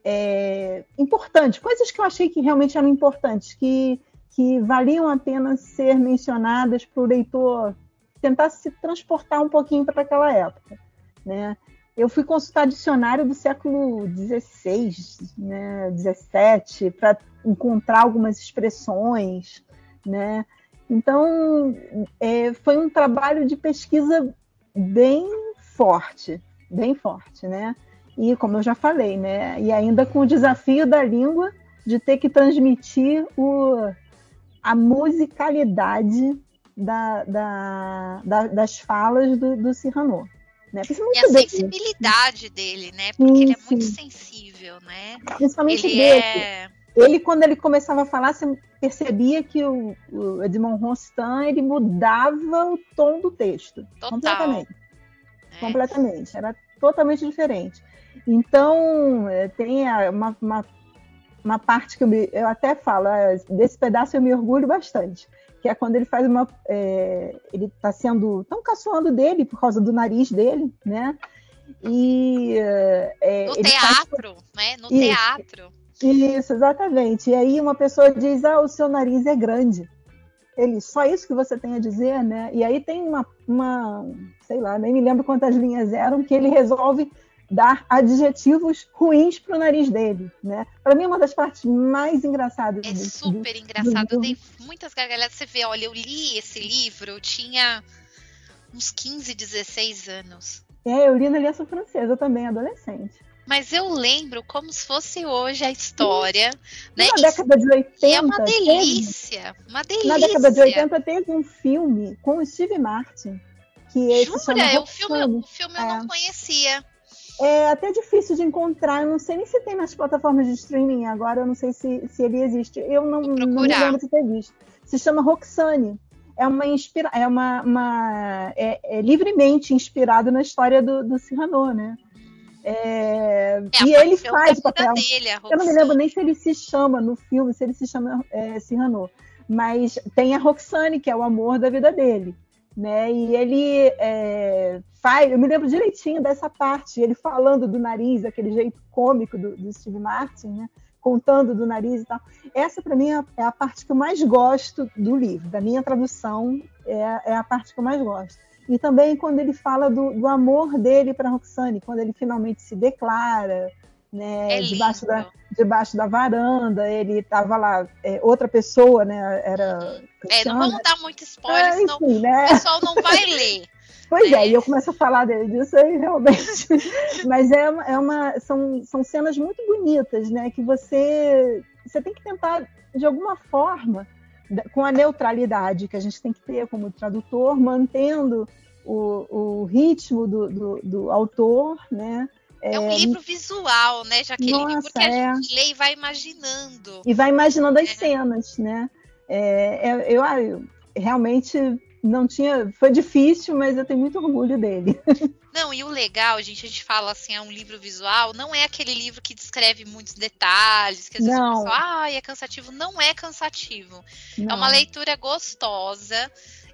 é, importante, coisas que eu achei que realmente eram importantes, que, que valiam a pena ser mencionadas para o leitor tentar se transportar um pouquinho para aquela época, né? Eu fui consultar dicionário do século XVI, né, 17, para encontrar algumas expressões, né? Então, é, foi um trabalho de pesquisa bem forte, bem forte, né? E como eu já falei, né? E ainda com o desafio da língua de ter que transmitir o, a musicalidade da, da, da, das falas do, do Cyrano. Né? E a dele. sensibilidade dele, né? Porque sim, ele é sim. muito sensível, né? Principalmente ele dele. É... Ele, quando ele começava a falar, você percebia que o, o Edmond Rostand ele mudava o tom do texto. Total. Completamente. É. Completamente. Era totalmente diferente. Então, é, tem uma, uma, uma parte que eu, me, eu até falo, é, desse pedaço eu me orgulho bastante que é quando ele faz uma. É, ele está sendo. tão caçoando dele por causa do nariz dele, né? E. É, no teatro, faz... né? No Isso. teatro. Isso, exatamente. E aí uma pessoa diz: Ah, o seu nariz é grande. Ele, só isso que você tem a dizer, né? E aí tem uma, uma sei lá, nem me lembro quantas linhas eram, que ele resolve dar adjetivos ruins para o nariz dele, né? Para mim é uma das partes mais engraçadas. É do, super do, engraçado. Do... Eu dei muitas gargalhadas. Você vê, olha, eu li esse livro, eu tinha uns 15, 16 anos. É, eu li na Aliança Francesa também, adolescente. Mas eu lembro como se fosse hoje a história. Né? Na década de 80. E é uma delícia. Teve, uma delícia. Na década de 80 teve um filme com o Steve Martin. Que Jura? Chama o filme, o filme eu é. não conhecia. É até difícil de encontrar. Eu não sei nem se tem nas plataformas de streaming agora. Eu não sei se, se ele existe. Eu não, não me lembro de ter visto. Se chama Roxane é uma inspira é uma, uma é, é, livremente inspirado na história do, do Cyrano, né? É, é, e ele faz o papel. Dele, eu não me lembro nem se ele se chama no filme, se ele se chama é, Cyrano. Mas tem a Roxane, que é o amor da vida dele. Né? E ele é, faz. Eu me lembro direitinho dessa parte, ele falando do nariz, aquele jeito cômico do, do Steve Martin, né? contando do nariz e tal. Essa, para mim, é, é a parte que eu mais gosto do livro, da minha tradução, é, é a parte que eu mais gosto. E também quando ele fala do, do amor dele para Roxane, quando ele finalmente se declara, né, é debaixo, da, debaixo da varanda, ele estava lá, é, outra pessoa, né, era... É, não vamos dar muito spoiler, é, senão enfim, né? o pessoal não vai ler. Pois é, e eu começo a falar disso aí realmente. Mas é, é uma, são, são cenas muito bonitas, né? Que você, você tem que tentar, de alguma forma, com a neutralidade que a gente tem que ter como tradutor, mantendo o, o ritmo do, do, do autor, né? É, é um livro visual, né, Jaqueline? Nossa, porque é. a gente lê e vai imaginando. E vai imaginando as é. cenas, né? É, é eu, eu, realmente não tinha. Foi difícil, mas eu tenho muito orgulho dele. Não, e o legal, gente, a gente fala assim, é um livro visual, não é aquele livro que descreve muitos detalhes, que às vezes não. ah, é cansativo. Não é cansativo. Não. É uma leitura gostosa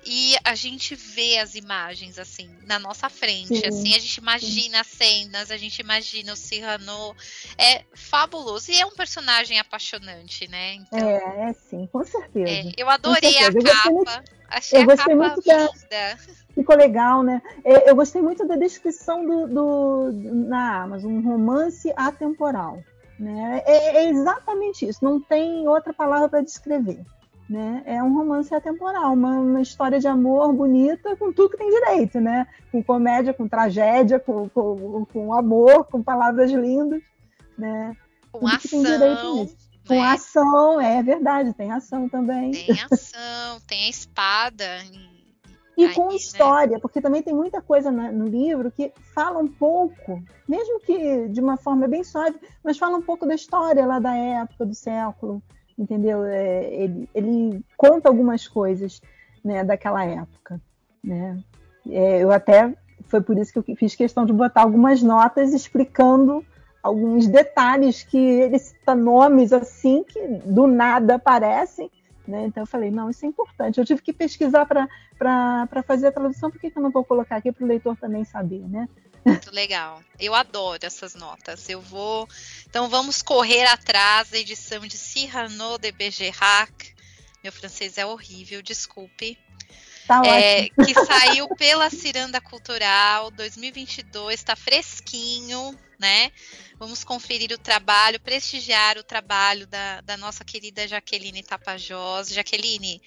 e a gente vê as imagens assim na nossa frente, sim, assim a gente imagina sim. as cenas, a gente imagina o Cyrano, é fabuloso e é um personagem apaixonante, né? Então, é, é sim, com certeza. É, eu adorei a capa. Achei eu gostei muito da, ficou legal, né? É, eu gostei muito da descrição do, do na Amazon, um romance atemporal. Né? É, é exatamente isso, não tem outra palavra para descrever. Né? É um romance atemporal, uma, uma, história de amor bonita com tudo que tem direito, né? Com comédia, com tragédia, com, com, com amor, com palavras lindas, né? Com tudo ação. Com né? ação, é verdade, tem ação também. Tem ação, tem a espada. E Aí, com né? história, né? porque também tem muita coisa no, no, livro que fala um pouco, mesmo que de uma forma bem suave, mas fala um pouco da história lá da época, do século, entendeu? É, ele, ele, conta algumas coisas né, daquela época, né? É, eu até foi por isso que eu fiz questão de botar algumas notas explicando alguns detalhes que ele cita nomes assim que do nada aparecem. Né? Então eu falei, não, isso é importante. Eu tive que pesquisar para fazer a tradução, por que, que eu não vou colocar aqui para o leitor também saber, né? Muito legal. Eu adoro essas notas. Eu vou. Então vamos correr atrás da edição de Cyrano de Bergerac. Meu francês é horrível, desculpe. Tá é, que saiu pela Ciranda Cultural 2022, está fresquinho, né? Vamos conferir o trabalho, prestigiar o trabalho da, da nossa querida Jaqueline Tapajós. Jaqueline,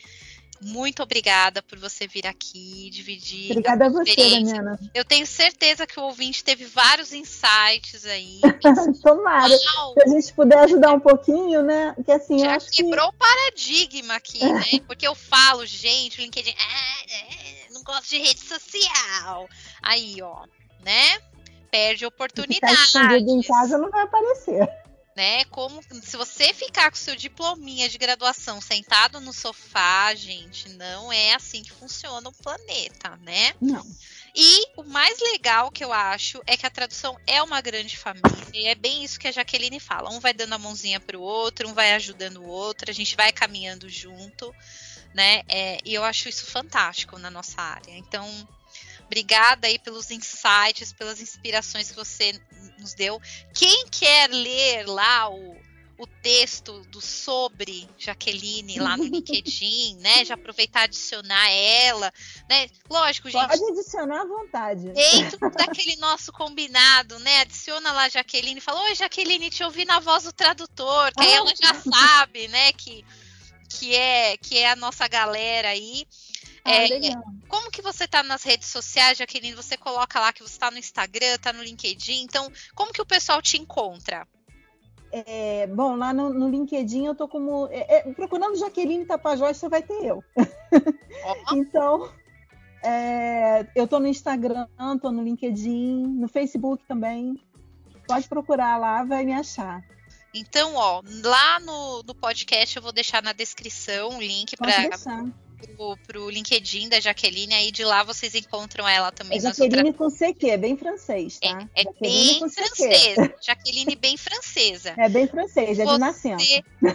muito obrigada por você vir aqui, dividir. Obrigada a você, Daniela. Eu tenho certeza que o ouvinte teve vários insights aí. Tomara. Uau. Se a gente puder ajudar um pouquinho, né? Que assim, Já quebrou o que... paradigma aqui, né? Porque eu falo, gente, o LinkedIn, é, é, não gosto de rede social. Aí, ó, né? Perde oportunidade. Se ficar em casa não vai aparecer né? Como se você ficar com seu diplominha de graduação sentado no sofá, gente, não é assim que funciona o planeta, né? Não. E o mais legal que eu acho é que a tradução é uma grande família. E é bem isso que a Jaqueline fala. Um vai dando a mãozinha para o outro, um vai ajudando o outro, a gente vai caminhando junto, né? É, e eu acho isso fantástico na nossa área. Então, Obrigada aí pelos insights, pelas inspirações que você nos deu. Quem quer ler lá o, o texto do sobre Jaqueline lá no LinkedIn, né? Já aproveitar adicionar ela, né? Lógico, gente. Pode adicionar à vontade. Dentro daquele nosso combinado, né? Adiciona lá a Jaqueline e fala: Oi, Jaqueline, te ouvi na voz do tradutor, que aí ela já sabe, né? Que, que, é, que é a nossa galera aí. Ah, É, como que você tá nas redes sociais, Jaqueline? Você coloca lá que você tá no Instagram, tá no LinkedIn. Então, como que o pessoal te encontra? É, bom, lá no, no LinkedIn eu tô como. é, é, procurando Jaqueline Tapajós, você vai ter eu. Então, é, eu tô no Instagram, tô no LinkedIn, no Facebook também. Pode procurar lá, vai me achar. Então, ó, lá no, no podcast eu vou deixar na descrição o link para. Pro, pro LinkedIn da Jaqueline. Aí de lá vocês encontram ela também. É Jaqueline com CQ, é bem francês, tá? É, é bem francesa. Jaqueline bem francesa. É bem francês, é de nascença.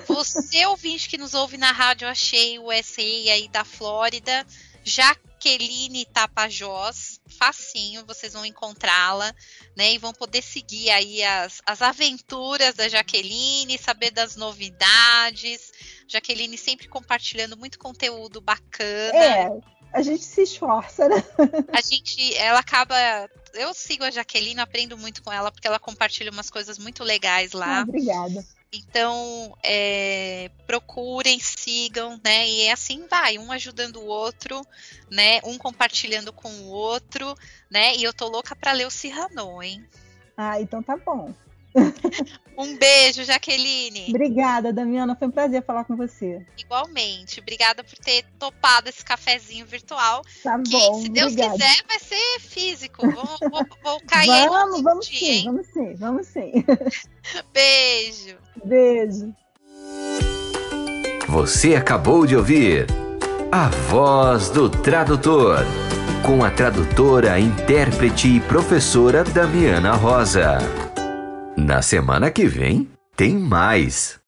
Você, ouvinte que nos ouve na rádio Achei USA aí da Flórida, Jaqueline Tapajós, facinho, vocês vão encontrá-la, né? E vão poder seguir aí as, as aventuras da Jaqueline, saber das novidades. Jaqueline sempre compartilhando muito conteúdo bacana. É, a gente se esforça, né? A gente, ela acaba. Eu sigo a Jaqueline, aprendo muito com ela, porque ela compartilha umas coisas muito legais lá. Ah, obrigada. Então, é, procurem, sigam, né? E assim vai, um ajudando o outro, né? Um compartilhando com o outro, né? E eu tô louca pra ler o Cyrano, hein? Ah, então tá bom. Um beijo, Jaqueline. Obrigada, Damiana. Foi um prazer falar com você. Igualmente. Obrigada por ter topado esse cafezinho virtual. Tá Que, bom, se Deus obrigada. quiser, vai ser físico. Vou, vou, vou cair Vamos, vamos dia, sim, hein? vamos sim, vamos sim. Beijo. Beijo. Você acabou de ouvir A Voz do Tradutor, com a tradutora, intérprete e professora Damiana Rosa. Na semana que vem, tem mais.